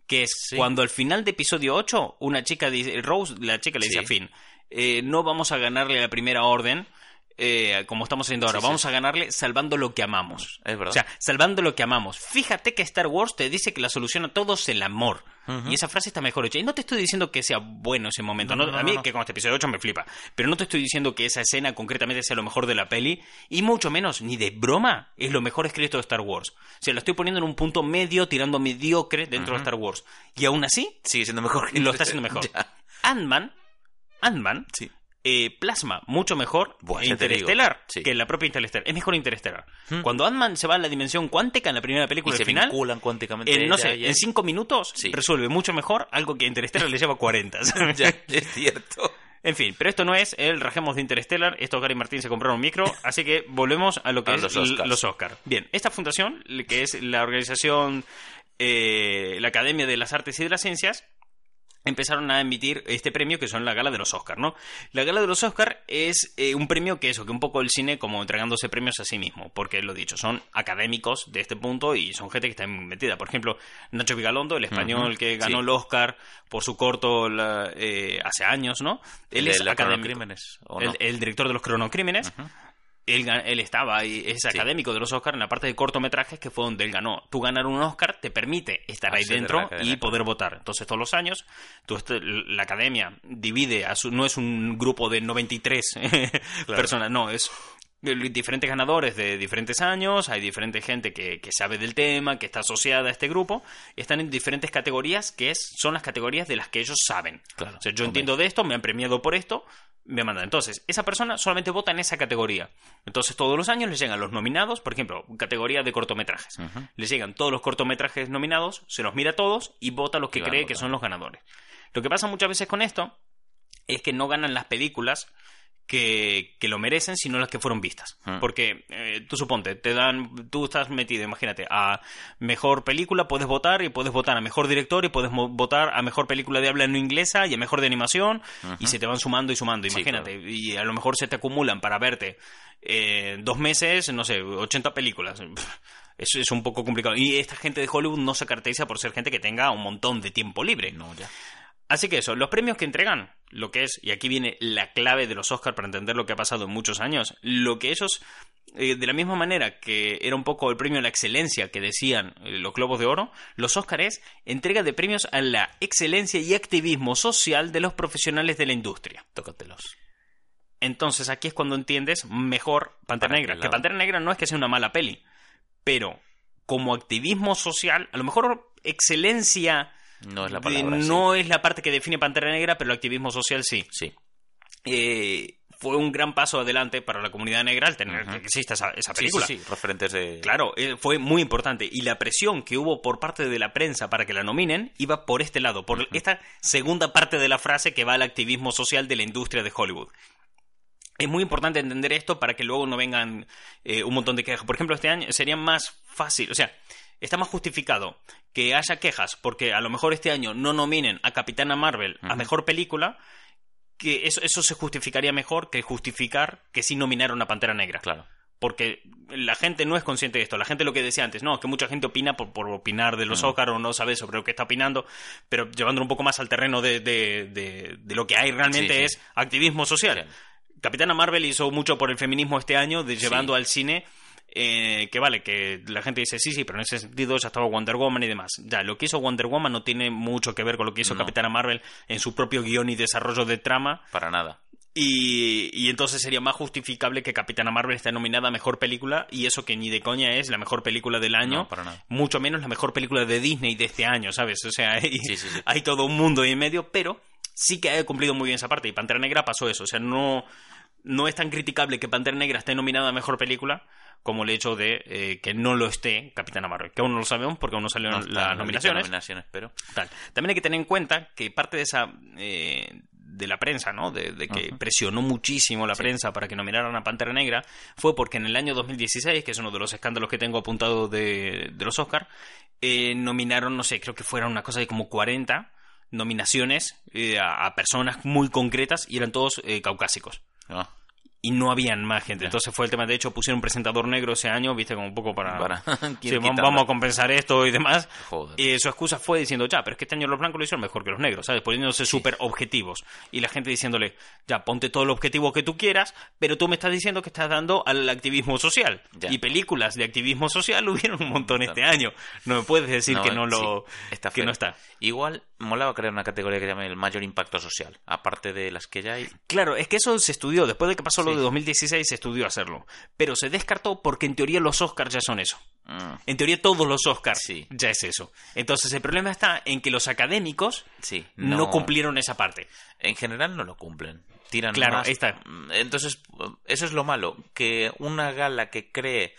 Speaker 1: Que es
Speaker 2: Sí.
Speaker 1: cuando al final de episodio 8, una chica dice, Rose, la chica le dice
Speaker 2: Sí.
Speaker 1: a Finn, eh, no vamos a ganarle la primera orden, eh, como estamos haciendo ahora.
Speaker 2: Sí, sí.
Speaker 1: Vamos a ganarle salvando lo que amamos.
Speaker 2: Es verdad.
Speaker 1: O sea, salvando lo que amamos. Fíjate que Star Wars te dice que la solución a todo es el amor. Y esa frase está mejor hecha. Y no te estoy diciendo que sea bueno ese momento.
Speaker 2: No,
Speaker 1: ¿no?
Speaker 2: no,
Speaker 1: a mí, que con este episodio 8 me flipa. Pero no te estoy diciendo que esa escena concretamente sea lo mejor de la peli. Y mucho menos, ni de broma, es lo mejor escrito de Star Wars. O sea, lo estoy poniendo en un punto medio, tirando mediocre dentro de Star Wars. Y aún así,
Speaker 2: Sigue siendo mejor que
Speaker 1: lo está haciendo mejor. Ant-Man, Ant-Man,
Speaker 2: Sí.
Speaker 1: Eh, plasma mucho mejor
Speaker 2: digo.
Speaker 1: Interestelar
Speaker 2: Sí.
Speaker 1: que la propia Interestelar. Es mejor Interestelar. Cuando Ant-Man se va a la dimensión cuántica en la primera
Speaker 2: Y
Speaker 1: película
Speaker 2: se
Speaker 1: al final,
Speaker 2: vinculan cuánticamente.
Speaker 1: en, no
Speaker 2: ya,
Speaker 1: sé,
Speaker 2: ya.
Speaker 1: en cinco minutos
Speaker 2: Sí.
Speaker 1: resuelve mucho mejor algo que Interestelar le lleva 40. ¿sabes?
Speaker 2: Ya, es cierto.
Speaker 1: En fin, pero esto no es el Rajemos de Interstellar. Esto Gary Martín se compraron un micro. Así que volvemos a lo que
Speaker 2: A
Speaker 1: es
Speaker 2: los Oscars.
Speaker 1: los Oscar. Bien, esta fundación, que es la organización, eh, la Academia de las Artes y de las Ciencias, empezaron a emitir este premio que son la gala de los Oscar, ¿no? La gala de los Oscar es eh, un premio que eso, que un poco el cine como entregándose premios a sí mismo, porque lo dicho, son académicos de este punto y son gente que está muy metida. Por ejemplo, Nacho Vigalondo, el español que ganó
Speaker 2: sí.
Speaker 1: el Oscar por su corto la- eh, hace años, ¿no? Él
Speaker 2: ¿El
Speaker 1: es académico. el,
Speaker 2: no?
Speaker 1: el director de los cronocrímenes. Él estaba ahí, es académico de los Oscars en la parte de cortometrajes, que fue donde él ganó. Tú ganar un Oscar te permite estar ahí
Speaker 2: Acceder a la
Speaker 1: dentro y poder votar. Entonces, todos los años, tú la academia divide, a su, no es un grupo de 93 personas, no, es diferentes ganadores de diferentes años, hay diferente gente que, que sabe del tema, que está asociada a este grupo, están en diferentes categorías que es, son las categorías de las que ellos saben.
Speaker 2: Claro,
Speaker 1: o sea, yo
Speaker 2: hombre.
Speaker 1: entiendo de esto, me han premiado por esto, me mandan. Entonces, esa persona solamente vota en esa categoría. Entonces, todos los años les llegan los nominados, por ejemplo, categoría de cortometrajes. Les llegan todos los cortometrajes nominados, se los mira a todos y vota los que cree que son los ganadores. Lo que pasa muchas veces con esto es que no ganan las películas que, que lo merecen, sino las que fueron vistas.
Speaker 2: Mm.
Speaker 1: Porque eh, tú suponte, te dan, tú estás metido, imagínate, a mejor película, puedes votar y puedes votar a mejor director y puedes votar a mejor película de habla no inglesa y a mejor de animación y se te van sumando y sumando,
Speaker 2: Sí,
Speaker 1: imagínate. Y a lo mejor se te acumulan para verte eh, dos meses, no sé, 80 películas. Eso es un poco complicado. Y esta gente de Hollywood no se caracteriza por ser gente que tenga un montón de tiempo libre.
Speaker 2: No, ya.
Speaker 1: Así que eso, los premios que entregan, lo que es, y aquí viene la clave de los Oscars para entender lo que ha pasado en muchos años, lo que ellos, eh, de la misma manera que era un poco el premio a la excelencia que decían eh, los Globos de Oro, los Oscars es entrega de premios a la excelencia y activismo social de los profesionales de la industria.
Speaker 2: Tócatelos.
Speaker 1: Entonces aquí es cuando entiendes mejor Pantera Negra. Que. Pantera Negra no es que sea una mala peli, pero como activismo social, a lo mejor excelencia
Speaker 2: No es la
Speaker 1: de-
Speaker 2: palabra. sí.
Speaker 1: no es la parte que define Pantera Negra, pero el activismo social sí.
Speaker 2: Sí.
Speaker 1: Eh, fue un gran paso adelante para la comunidad negra el tener que exista esa, esa película.
Speaker 2: sí, sí, referentes de...
Speaker 1: Claro, eh, fue muy importante. Y la presión que hubo por parte de la prensa para que la nominen iba por este lado, por esta segunda parte de la frase que va al activismo social de la industria de Hollywood. Es muy importante entender esto para que luego no vengan eh, un montón de quejas. Por ejemplo, este año sería más fácil, o sea, está más justificado que haya quejas porque a lo mejor este año no nominen a Capitana Marvel a mejor película, que eso, eso se justificaría mejor que justificar que sí nominaron a Pantera Negra.
Speaker 2: Claro.
Speaker 1: Porque la gente no es consciente de esto. La gente lo que decía antes, no, es que mucha gente opina por, por opinar de los
Speaker 2: Mm.
Speaker 1: Oscar o no sabe sobre lo que está opinando, pero llevándolo un poco más al terreno de, de- de- de lo que hay realmente
Speaker 2: Sí, sí.
Speaker 1: es activismo social.
Speaker 2: Sí.
Speaker 1: Capitana Marvel hizo mucho por el feminismo este año, de, llevando al cine eh, que vale, que la gente dice sí, sí, pero en ese sentido ya estaba Wonder Woman y demás. Ya, lo que hizo Wonder Woman no tiene mucho que ver con lo que hizo
Speaker 2: No.
Speaker 1: Capitana Marvel en su propio guion y desarrollo de trama.
Speaker 2: Para nada.
Speaker 1: Y, y entonces sería más justificable que Capitana Marvel esté nominada a Mejor Película y eso que ni de coña es la mejor película del año,
Speaker 2: No, para nada.
Speaker 1: mucho menos la mejor película de Disney de este año, ¿sabes? O sea, hay,
Speaker 2: Sí, sí, sí.
Speaker 1: hay todo un mundo ahí en medio, pero sí que ha cumplido muy bien esa parte y Pantera Negra pasó eso, o sea, no, no es tan criticable que Pantera Negra esté nominada a Mejor Película como el hecho de eh, que no lo esté Capitana Marvel, que aún no lo sabemos porque aún no salieron
Speaker 2: No,
Speaker 1: las
Speaker 2: no,
Speaker 1: nominaciones.
Speaker 2: nominaciones, pero...
Speaker 1: Tal. También hay que tener en cuenta que parte de esa eh, de la prensa, ¿no? De, de que presionó muchísimo la prensa para que nominaran a Pantera Negra fue porque en el año 2016, que es uno de los escándalos que tengo apuntado de, de los Oscar, eh, nominaron, no sé, creo que fueron una cosa de como 40 nominaciones eh, a, a personas muy concretas y eran todos eh, caucásicos.
Speaker 2: Ah,
Speaker 1: y no habían más gente.
Speaker 2: Ya.
Speaker 1: Entonces fue el tema. De hecho, pusieron un presentador negro ese año, viste, como un poco para.
Speaker 2: Para-
Speaker 1: Sí,
Speaker 2: ¿Quién
Speaker 1: vamos, a compensar esto y demás.
Speaker 2: Joder.
Speaker 1: Y su excusa fue diciendo, ya, pero es que este año los blancos lo hicieron mejor que los negros, ¿sabes? Poniéndose súper objetivos. Y la gente diciéndole, ya, ponte todo el objetivo que tú quieras, pero tú me estás diciendo que estás dando al activismo social.
Speaker 2: Ya.
Speaker 1: Y películas de activismo social hubieron un montón este año. No me puedes decir que no lo.
Speaker 2: sí, está
Speaker 1: que no está.
Speaker 2: Igual molaba crear una categoría que llame el mayor impacto social, aparte de las que ya hay.
Speaker 1: Claro, es que eso se estudió. Después de que pasó lo de 2016, se estudió hacerlo. Pero se descartó porque en teoría los Oscars ya son eso.
Speaker 2: Mm,
Speaker 1: En teoría todos los Oscars
Speaker 2: Sí.
Speaker 1: ya es eso. Entonces el problema está en que los académicos
Speaker 2: sí,
Speaker 1: no, cumplieron esa parte.
Speaker 2: En general no lo cumplen. Tiran
Speaker 1: Claro,
Speaker 2: más.
Speaker 1: ahí está.
Speaker 2: Mm, Entonces, eso es lo malo. Que una gala que cree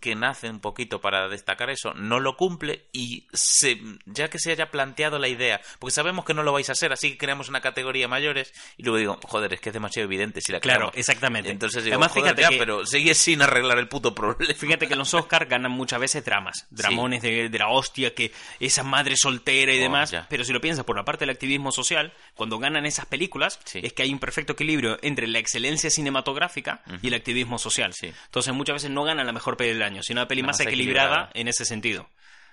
Speaker 2: que nace un poquito para destacar eso, no lo cumple y se, ya que se haya planteado la idea, porque sabemos que no lo vais a hacer, así que creamos una categoría mayores y luego digo, joder, es que es demasiado evidente si la
Speaker 1: Claro,
Speaker 2: creamos.
Speaker 1: exactamente.
Speaker 2: Entonces digo,
Speaker 1: Además,
Speaker 2: joder,
Speaker 1: fíjate
Speaker 2: ya,
Speaker 1: que-
Speaker 2: pero sigue sin arreglar el puto problema.
Speaker 1: Fíjate que los Oscars ganan muchas veces dramas, dramones de, de la hostia, que esa madre soltera y
Speaker 2: Oh,
Speaker 1: demás.
Speaker 2: ya.
Speaker 1: Pero si lo piensas por la parte del activismo social, cuando ganan esas películas,
Speaker 2: Sí.
Speaker 1: es que hay un perfecto equilibrio entre la excelencia cinematográfica y el activismo social.
Speaker 2: Sí.
Speaker 1: Entonces muchas veces no gana la mejor peli del año, sino una peli
Speaker 2: La
Speaker 1: más,
Speaker 2: más
Speaker 1: equilibrada,
Speaker 2: equilibrada.
Speaker 1: en ese sentido.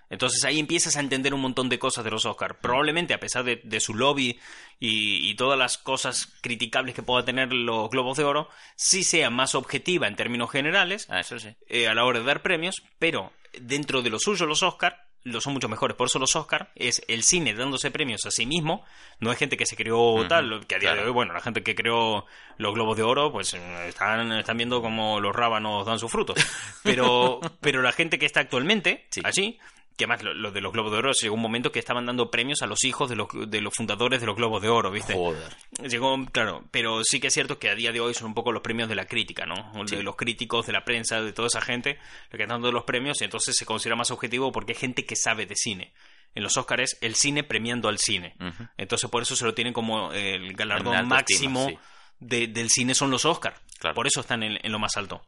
Speaker 1: Entonces ahí empiezas a entender un montón de cosas de los Oscars. Probablemente, a pesar de, de su lobby y, y todas las cosas criticables que pueda tener los Globos de Oro, sí sea más objetiva en términos generales
Speaker 2: Ah, eso sí.
Speaker 1: eh, a la hora de dar premios, pero dentro de lo suyo los Oscar lo son mucho mejores. Por eso los Oscar es el cine dándose premios a sí mismo. No es gente que se creó tal, que a día de hoy, bueno, la gente que creó los Globos de Oro, pues eh, están, están viendo cómo los rábanos dan sus frutos. Pero, pero la gente que está actualmente
Speaker 2: Sí.
Speaker 1: allí, que además lo, lo de los Globos de Oro llegó un momento que estaban dando premios a los hijos de los, de los fundadores de los Globos de Oro, ¿viste?
Speaker 2: Joder.
Speaker 1: Llegó, claro, pero sí que es cierto que a día de hoy son un poco los premios de la crítica, ¿no? De
Speaker 2: Sí.
Speaker 1: los críticos, de la prensa, de toda esa gente, lo que están dando los premios, y entonces se considera más objetivo porque hay gente que sabe de cine. En los Oscars el cine premiando al cine. Entonces por eso se lo tienen como el galardón máximo
Speaker 2: estima,
Speaker 1: de- del cine son los Oscars.
Speaker 2: Claro.
Speaker 1: Por eso están en, en lo más alto.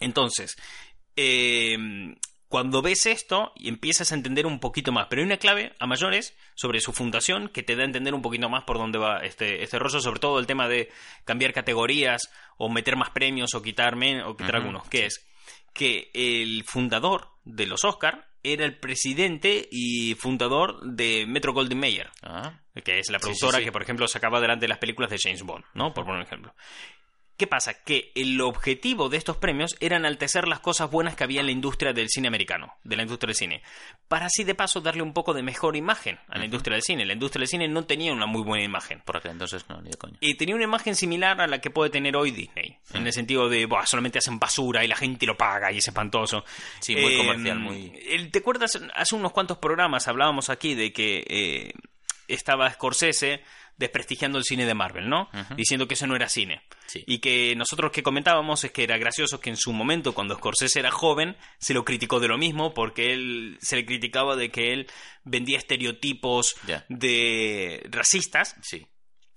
Speaker 1: Entonces, eh, cuando ves esto y empiezas a entender un poquito más, pero hay una clave a mayores sobre su fundación que te da a entender un poquito más por dónde va este, este rollo, sobre todo el tema de cambiar categorías o meter más premios o quitar, o quitar algunos, que es que el fundador de los Oscar era el presidente y fundador de Metro Goldwyn Mayer
Speaker 2: Ah,
Speaker 1: que es la
Speaker 2: Sí,
Speaker 1: productora
Speaker 2: sí, sí.
Speaker 1: que, por ejemplo, sacaba delante las películas de James Bond, ¿no? Por poner un ejemplo. ¿Qué pasa? Que el objetivo de estos premios era enaltecer las cosas buenas que había en la industria del cine americano, de la industria del cine, para así de paso darle un poco de mejor imagen a la industria del cine. La industria del cine no tenía una muy buena imagen.
Speaker 2: por aquel entonces no, ni de coña.
Speaker 1: Y tenía una imagen similar a la que puede tener hoy Disney, en el sentido de, Buah, solamente hacen basura y la gente lo paga y es espantoso.
Speaker 2: Sí, muy comercial, muy-
Speaker 1: ¿Te acuerdas? Hace unos cuantos programas hablábamos aquí de que eh, estaba Scorsese desprestigiando el cine de Marvel, ¿no? Diciendo que eso no era cine.
Speaker 2: Sí.
Speaker 1: Y que nosotros que comentábamos es que era gracioso que en su momento, cuando Scorsese era joven, se lo criticó de lo mismo, porque él se le criticaba de que él vendía estereotipos de racistas
Speaker 2: Sí.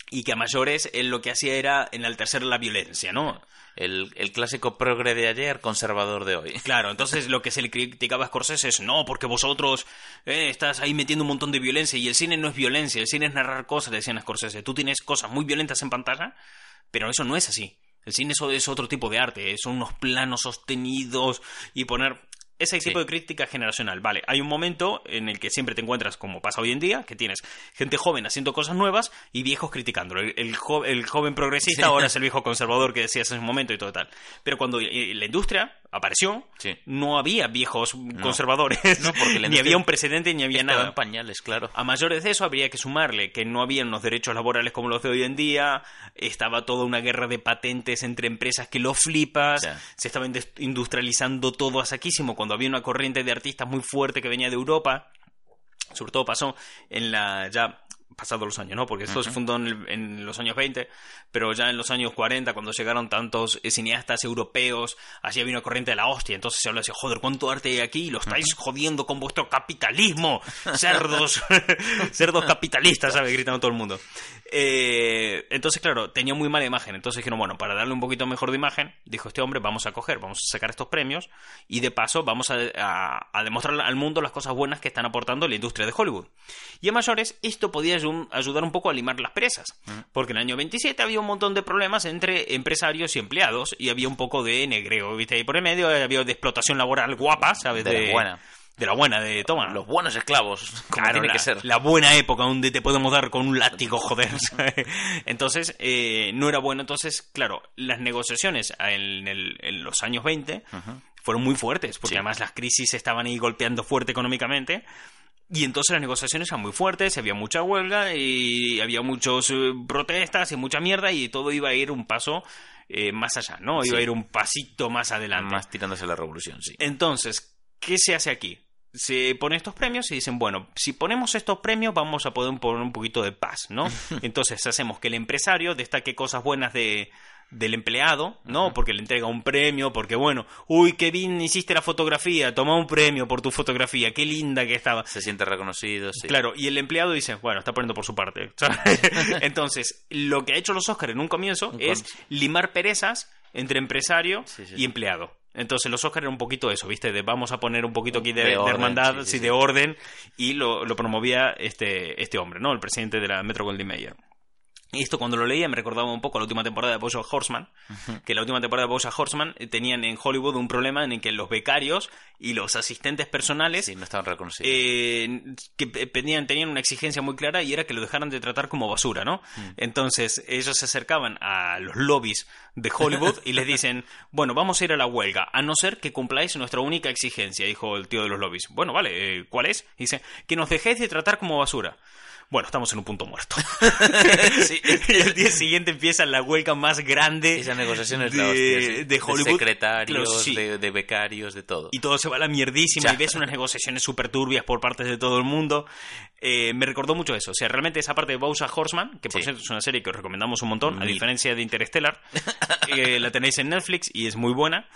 Speaker 1: Y que a mayores él lo que hacía era enaltecer la violencia, ¿no?
Speaker 2: El, el clásico progre de ayer, conservador de hoy.
Speaker 1: Claro, entonces lo que se le criticaba a Scorsese es no, porque vosotros eh, estás ahí metiendo un montón de violencia y el cine no es violencia, el cine es narrar cosas, decían a Scorsese. Tú tienes cosas muy violentas en pantalla, pero eso no es así. El cine eso es otro tipo de arte, son unos planos sostenidos y poner ese
Speaker 2: Sí.
Speaker 1: tipo de crítica generacional. Vale, hay un momento en el que siempre te encuentras, como pasa hoy en día, que tienes gente joven haciendo cosas nuevas y viejos criticándolo. El, el jo- el joven progresista
Speaker 2: Sí.
Speaker 1: ahora es el viejo conservador que decías en un momento y todo tal. Pero cuando eh, la industria apareció,
Speaker 2: Sí.
Speaker 1: no había viejos conservadores,
Speaker 2: No, porque
Speaker 1: ni había un precedente ni había nada.
Speaker 2: en pañales, claro.
Speaker 1: A mayores de eso habría que sumarle que no había unos derechos laborales como los de hoy en día, estaba toda una guerra de patentes entre empresas que lo flipas, se estaba industrializando todo a saquísimo cuando había una corriente de artistas muy fuerte que venía de Europa. Sobre todo pasó en la ya pasados los años, ¿no? Porque esto se fundó en, el- en los años 20, pero ya en los años 40, cuando llegaron tantos eh, cineastas europeos, había una corriente de la hostia, entonces se habla así, joder, ¿cuánto arte hay aquí? Lo estáis jodiendo con vuestro capitalismo, cerdos, cerdos capitalistas, ¿sabes? Gritando todo el mundo. Eh, entonces, claro, tenía muy mala imagen, entonces dijeron, bueno, para darle un poquito mejor de imagen, dijo este hombre, vamos a coger, vamos a sacar estos premios y de paso vamos a, a- a demostrar al mundo las cosas buenas que están aportando la industria de Hollywood. Y a mayores, esto podía ayudar un poco a limar las presas. Porque en el año 27 había un montón de problemas entre empresarios y empleados y había un poco de negreo, ¿viste? Y por el medio había de explotación laboral guapa, ¿sabes?
Speaker 2: De la buena.
Speaker 1: De la buena, de toma.
Speaker 2: Los buenos esclavos, como
Speaker 1: Claro,
Speaker 2: tiene
Speaker 1: la,
Speaker 2: que ser.
Speaker 1: la buena época donde te podemos dar con un látigo, joder. Entonces, eh, no era bueno. Entonces, claro, las negociaciones en, el- en los años 20 fueron muy fuertes, porque
Speaker 2: Sí.
Speaker 1: además las crisis estaban ahí golpeando fuerte económicamente. Y entonces las negociaciones eran muy fuertes, había mucha huelga y había muchas protestas y mucha mierda y todo iba a ir un paso eh, más allá, ¿no? Iba
Speaker 2: Sí.
Speaker 1: a ir un pasito más adelante.
Speaker 2: Más tirándose a la revolución, sí.
Speaker 1: Entonces, ¿qué se hace aquí? Se ponen estos premios y dicen, bueno, si ponemos estos premios vamos a poder poner un poquito de paz, ¿no? Entonces hacemos que el empresario destaque cosas buenas de, del empleado, ¿no? Porque le entrega un premio, porque bueno, uy, qué bien hiciste la fotografía, toma un premio por tu fotografía, qué linda que estaba.
Speaker 2: Se siente reconocido, sí.
Speaker 1: Claro, y el empleado dice, bueno, está poniendo por su parte. Entonces, lo que ha hecho los Oscars en un comienzo
Speaker 2: Un
Speaker 1: es limar perezas entre empresario
Speaker 2: Sí, sí,
Speaker 1: y empleado. Entonces, los Oscars era un poquito eso, ¿viste? De vamos a poner un poquito aquí de,
Speaker 2: De
Speaker 1: de
Speaker 2: orden,
Speaker 1: hermandad,
Speaker 2: sí, sí,
Speaker 1: sí,
Speaker 2: sí.
Speaker 1: de orden, y lo, lo promovía este, este hombre, ¿no? El presidente de la Metro Goldwyn Mayer. Y esto cuando lo leía me recordaba un poco a la última temporada de Bojack Horseman, que la última temporada de Bojack Horseman eh, tenían en Hollywood un problema en el que los becarios y los asistentes personales
Speaker 2: Sí, no estaban reconocidos.
Speaker 1: eh, que pe- pedían, tenían una exigencia muy clara y era que lo dejaran de tratar como basura, ¿no? Entonces ellos se acercaban a los lobbies de Hollywood y les dicen, bueno, vamos a ir a la huelga, a no ser que cumpláis nuestra única exigencia, dijo el tío de los lobbies. Bueno, vale, eh, ¿cuál es? Dice, que nos dejéis de tratar como basura. Bueno, estamos en un punto muerto.
Speaker 2: Sí.
Speaker 1: y el día siguiente empieza la huelga más grande
Speaker 2: Esas negociaciones
Speaker 1: de,
Speaker 2: la hostia, sí.
Speaker 1: de Hollywood.
Speaker 2: secretarios,
Speaker 1: Claro, sí.
Speaker 2: de, de becarios, de todo.
Speaker 1: Y todo se va a la mierdísima
Speaker 2: Ya.
Speaker 1: y ves unas negociaciones súper turbias por parte de todo el mundo. Eh, me recordó mucho eso. O sea, realmente esa parte de Bojack Horseman, que por cierto es una serie que os recomendamos un montón, a
Speaker 2: Mil.
Speaker 1: diferencia de Interstellar, eh, la tenéis en Netflix y es muy buena.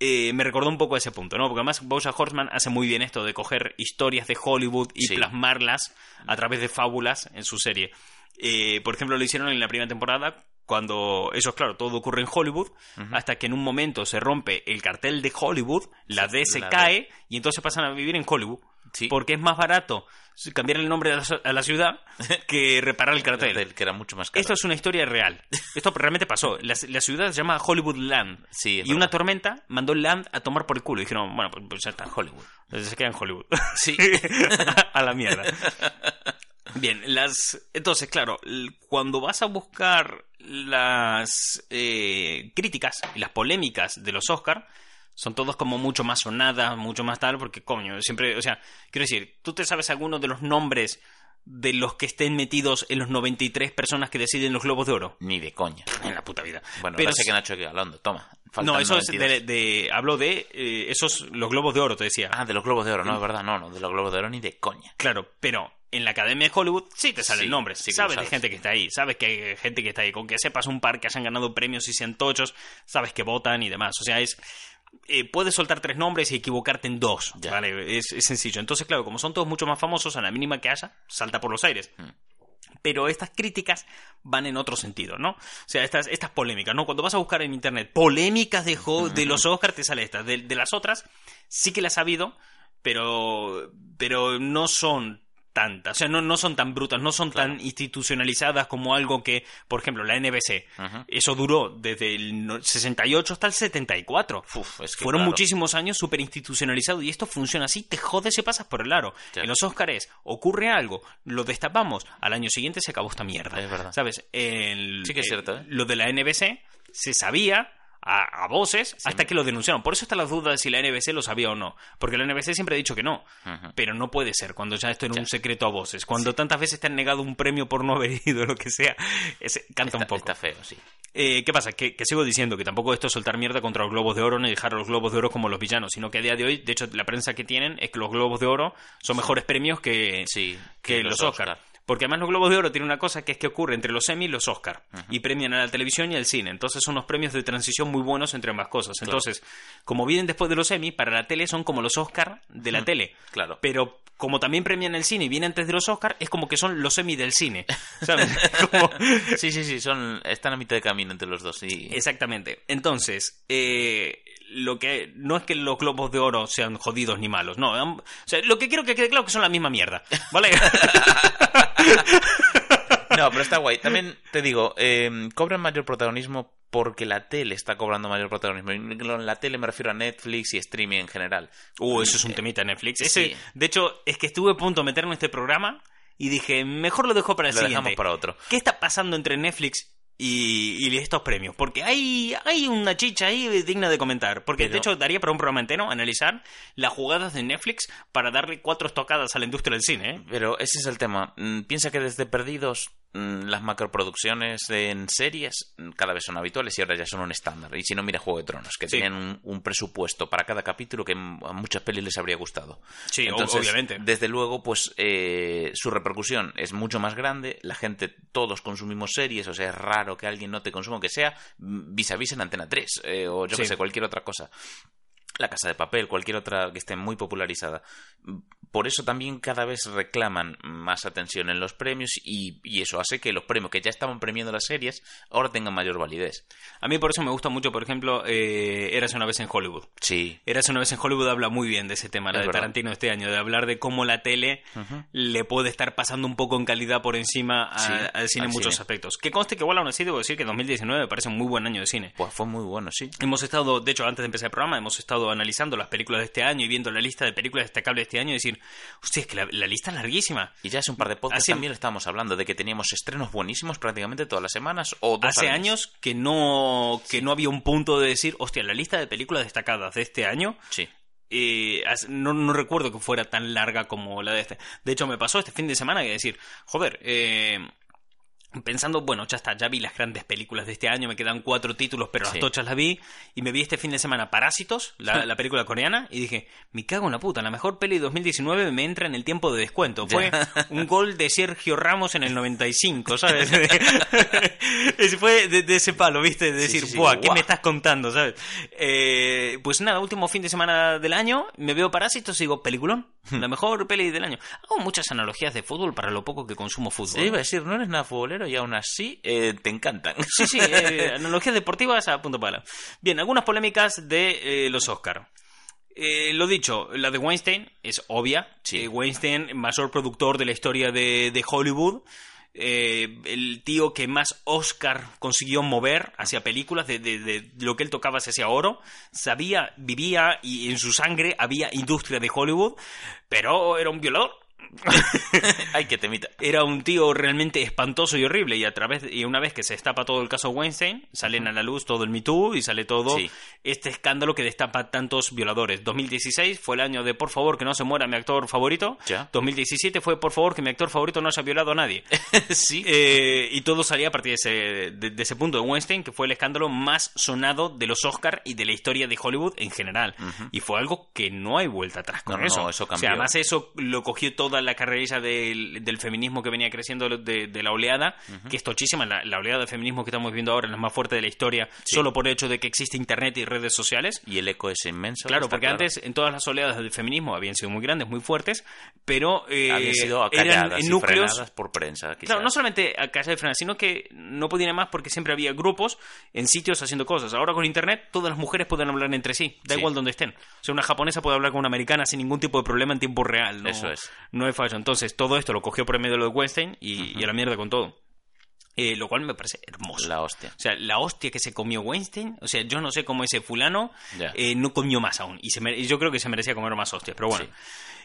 Speaker 1: Eh, me recordó un poco a ese punto, ¿no? Porque además Bojack Horseman hace muy bien esto de coger historias de Hollywood y
Speaker 2: Sí.
Speaker 1: plasmarlas a través de fábulas en su serie. Eh, por ejemplo, lo hicieron en la primera temporada cuando, eso es claro, todo ocurre en Hollywood, hasta que en un momento se rompe el cartel de Hollywood, la D se
Speaker 2: la D.
Speaker 1: cae y entonces pasan a vivir en Hollywood.
Speaker 2: Sí.
Speaker 1: Porque es más barato cambiar el nombre a la, ciudad que reparar el cartel.
Speaker 2: Que era mucho más caro.
Speaker 1: Esto es una historia real. Esto realmente pasó. La, la ciudad se llama Hollywood Land.
Speaker 2: Sí,
Speaker 1: y una tormenta mandó Land a tomar por el culo. Y dijeron, bueno, pues, pues ya está.
Speaker 2: Hollywood.
Speaker 1: Entonces se queda en Hollywood.
Speaker 2: Sí.
Speaker 1: a la mierda. Bien, las. Entonces, claro, cuando vas a buscar las eh, críticas y las polémicas de los Oscar, son todos como mucho más sonadas, mucho más tal, porque coño, siempre. O sea, quiero decir, ¿tú te sabes alguno de los nombres de los que estén metidos en los 93 personas que deciden los Globos de Oro?
Speaker 2: Ni de coña.
Speaker 1: En la puta vida.
Speaker 2: Bueno,
Speaker 1: Pero
Speaker 2: sé que Nacho aquí hablando. Toma.
Speaker 1: no, eso es
Speaker 2: 92.
Speaker 1: de, de- hablo de eh, esos los globos de oro, te decía.
Speaker 2: Ah, de los Globos de Oro, no, es verdad. No, no, de los Globos de Oro ni de coña.
Speaker 1: Claro, pero en la Academia de Hollywood sí te salen
Speaker 2: Sí,
Speaker 1: nombres.
Speaker 2: sí que lo
Speaker 1: sabes de
Speaker 2: sabes.
Speaker 1: gente que está ahí, sabes que hay gente que está ahí. Con que sepas un par que hayan ganado premios y sean tochos, sabes que votan y demás. O sea, es. Eh, puedes soltar tres nombres y equivocarte en dos,
Speaker 2: Ya.
Speaker 1: ¿vale? Es, es sencillo. Entonces, claro, como son todos mucho más famosos, a la mínima que haya, salta por los aires.
Speaker 2: Mm.
Speaker 1: Pero estas críticas van en otro sentido, ¿no? O sea, estas, estas polémicas, ¿no? Cuando vas a buscar en internet polémicas de, de los Oscars, te sale estas. De, de las otras, sí que las ha habido, pero, pero no son tantas, o sea, no, no son tan brutas, no son
Speaker 2: Claro.
Speaker 1: tan institucionalizadas como algo que, por ejemplo, la NBC, eso duró desde el no- 68 hasta el 74.
Speaker 2: Uf, es que,
Speaker 1: Fueron
Speaker 2: claro.
Speaker 1: muchísimos años súper institucionalizados y esto funciona así, te jodes si pasas por el aro. En los Óscares ocurre algo, lo destapamos, al año siguiente se acabó esta mierda.
Speaker 2: Es verdad.
Speaker 1: ¿Sabes? El-
Speaker 2: Sí que es cierto, ¿eh?
Speaker 1: Lo de la NBC se sabía a, a voces hasta que lo denunciaron. Por eso está la duda de si la NBC lo sabía o no. Porque la NBC siempre ha dicho que no. Pero no puede ser cuando ya esto era un secreto a voces. Cuando tantas veces te han negado un premio por no haber ido, lo que sea, ese- canta un poco.
Speaker 2: está feo, sí.
Speaker 1: Eh, ¿Qué pasa? Que, que sigo diciendo que tampoco esto es soltar mierda contra los globos de oro ni dejar a los globos de oro como los villanos, sino que a día de hoy, de hecho, la prensa que tienen es que los globos de oro son mejores premios que,
Speaker 2: Sí,
Speaker 1: que,
Speaker 2: que
Speaker 1: los
Speaker 2: los
Speaker 1: Oscar.
Speaker 2: Oscar.
Speaker 1: Porque además los globos de oro tienen una cosa que es que ocurre entre los Emmy y los Oscar. Y premian a la televisión y al cine. Entonces son unos premios de transición muy buenos entre ambas cosas. Entonces, como vienen después de los Emmy, para la tele son como los Oscar de la tele.
Speaker 2: Claro.
Speaker 1: Pero como también premian el cine y viene antes de los Oscar, es como que son los Emmy del cine. ¿Sabes? Como-
Speaker 2: Sí, sí, sí, son, están a mitad de camino entre los dos. Sí.
Speaker 1: Exactamente. Entonces, eh, lo que no es que los globos de oro sean jodidos ni malos, no. O sea, lo que quiero que quede claro es que son la misma mierda, ¿vale?
Speaker 2: No, pero está guay. También te digo, eh, cobran mayor protagonismo porque la tele está cobrando mayor protagonismo. En la tele me refiero a Netflix y streaming en general.
Speaker 1: Uh, eso es un temita Netflix. Ese,
Speaker 2: Sí.
Speaker 1: De hecho, es que estuve a punto de meterme en este programa y dije, mejor lo dejo para el
Speaker 2: Lo
Speaker 1: siguiente.
Speaker 2: dejamos para otro.
Speaker 1: ¿Qué está pasando entre Netflix y, y estos premios? Porque hay, hay una chicha ahí digna de comentar. Porque de hecho daría para un programa entero analizar las jugadas de Netflix para darle cuatro estocadas a la industria del cine. ¿eh?
Speaker 2: Pero ese es el tema. Mm, Piensa que desde Perdidos las macroproducciones en series mm, cada vez son habituales y ahora ya son un estándar. Y si no, mira Juego de Tronos, que
Speaker 1: Sí.
Speaker 2: tenían un, un presupuesto para cada capítulo que mm, a muchas pelis les habría gustado.
Speaker 1: Sí, o- obviamente.
Speaker 2: Desde luego, pues eh, su repercusión es mucho más grande. La gente, todos consumimos series, o sea, es raro que alguien no te consuma, que sea mm, vis a vis en Antena 3 eh, o yo que
Speaker 1: Sí.
Speaker 2: sé, cualquier otra cosa. La Casa de Papel, cualquier otra que esté muy popularizada. Por eso también cada vez reclaman más atención en los premios y, y eso hace que los premios que ya estaban premiando las series ahora tengan mayor validez.
Speaker 1: A mí por eso me gusta mucho, por ejemplo, eh, Eras una vez en Hollywood.
Speaker 2: Sí,
Speaker 1: Eras una vez en Hollywood habla muy bien de ese tema, la
Speaker 2: Es
Speaker 1: de
Speaker 2: verdad.
Speaker 1: Tarantino este año, de hablar de cómo la tele le puede estar pasando un poco en calidad por encima a-
Speaker 2: Sí,
Speaker 1: al cine en muchos
Speaker 2: cine.
Speaker 1: aspectos. Que conste que igual aún así debo decir que 2019 me parece un muy buen año de cine.
Speaker 2: pues fue muy bueno, sí.
Speaker 1: Hemos estado, de hecho, antes de empezar el programa, hemos estado analizando las películas de este año y viendo la lista de películas destacables de este año y decir, hostia, es que la, la lista es larguísima.
Speaker 2: Y ya hace un par de podcasts
Speaker 1: Hace-
Speaker 2: también estábamos hablando de que teníamos estrenos buenísimos prácticamente todas las semanas o dos
Speaker 1: Hace años que no, que no había un punto de decir, hostia, la lista de películas destacadas de este año
Speaker 2: Sí.
Speaker 1: eh, no, no recuerdo que fuera tan larga como la de este. De hecho, me pasó este fin de semana que decir, joder, eh, pensando, bueno, ya está, ya vi las grandes películas de este año, me quedan cuatro títulos, pero las
Speaker 2: Sí.
Speaker 1: tochas las vi, y me vi este fin de semana Parásitos, la, la película coreana, y dije, me cago en la puta, la mejor peli de 2019 me entra en el tiempo de descuento. Fue un gol de Sergio Ramos en el 95, ¿sabes? Fue de, de ese palo, ¿viste? De decir,
Speaker 2: sí, sí,
Speaker 1: "Buah, ¿qué
Speaker 2: guau".
Speaker 1: me estás contando, ¿sabes? Eh, pues nada, último fin de semana del año, me veo Parásitos y digo, peliculón,
Speaker 2: Hmm.
Speaker 1: la mejor peli del año. Hago muchas analogías de fútbol para lo poco que consumo fútbol.
Speaker 2: Sí, iba a decir, no eres nada futbolero y aún así eh, te encantan.
Speaker 1: Sí, sí, eh, analogías deportivas a punto pala. Bien, algunas polémicas de eh, los Oscar. Eh, lo dicho, la de Weinstein es obvia.
Speaker 2: Sí.
Speaker 1: Eh, Weinstein, mayor productor de la historia de, de Hollywood. Eh, el tío que más Oscar consiguió mover hacia películas, de, de- de lo que él tocaba se hacía oro. Sabía, vivía y en su sangre había industria de Hollywood, pero era un violador.
Speaker 2: Ay, que temita.
Speaker 1: Era un tío realmente espantoso y horrible y a través y una vez que se destapa todo el caso Weinstein, salen a la luz todo el Me Too y sale todo
Speaker 2: Sí.
Speaker 1: este escándalo que destapa tantos violadores. 2016 fue el año de por favor que no se muera mi actor favorito.
Speaker 2: Ya.
Speaker 1: 2017 fue por favor que mi actor favorito no haya violado a nadie.
Speaker 2: sí.
Speaker 1: Eh, y todo salía a partir de ese, de, de ese punto de Weinstein, que fue el escándalo más sonado de los Oscar y de la historia de Hollywood en general. Y fue algo que no hay vuelta atrás con
Speaker 2: No, no,
Speaker 1: eso.
Speaker 2: eso
Speaker 1: O sea,
Speaker 2: cambió.
Speaker 1: además eso lo cogió toda la carrerilla del, del feminismo que venía creciendo de, de la oleada, que es tochísima. La, la oleada de feminismo que estamos viendo ahora es la más fuerte de la historia,
Speaker 2: Sí.
Speaker 1: solo por el hecho de que existe Internet y redes sociales.
Speaker 2: Y el eco es inmenso.
Speaker 1: Claro, porque antes en todas las oleadas del feminismo habían sido muy grandes, muy fuertes, pero eh,
Speaker 2: habían sido
Speaker 1: eran
Speaker 2: acalladas y
Speaker 1: núcleos
Speaker 2: frenadas por prensa. quizás.
Speaker 1: Claro, no solamente a callar de frenar, sino que no podían más porque siempre había grupos en sitios haciendo cosas. Ahora con internet todas las mujeres pueden hablar entre sí, da
Speaker 2: Sí.
Speaker 1: igual donde estén. O sea, una japonesa puede hablar con una americana sin ningún tipo de problema en tiempo real. No,
Speaker 2: Eso es.
Speaker 1: No hay fallo. Entonces, todo esto lo cogió por el medio de lo de Weinstein y, y a la mierda con todo. Eh, lo cual me parece hermoso.
Speaker 2: La hostia.
Speaker 1: O sea, la hostia que se comió Weinstein, o sea, yo no sé cómo ese fulano
Speaker 2: Ya.
Speaker 1: eh, no comió más aún. Y se mere- yo creo que se merecía comer más hostias, pero bueno.
Speaker 2: Sí.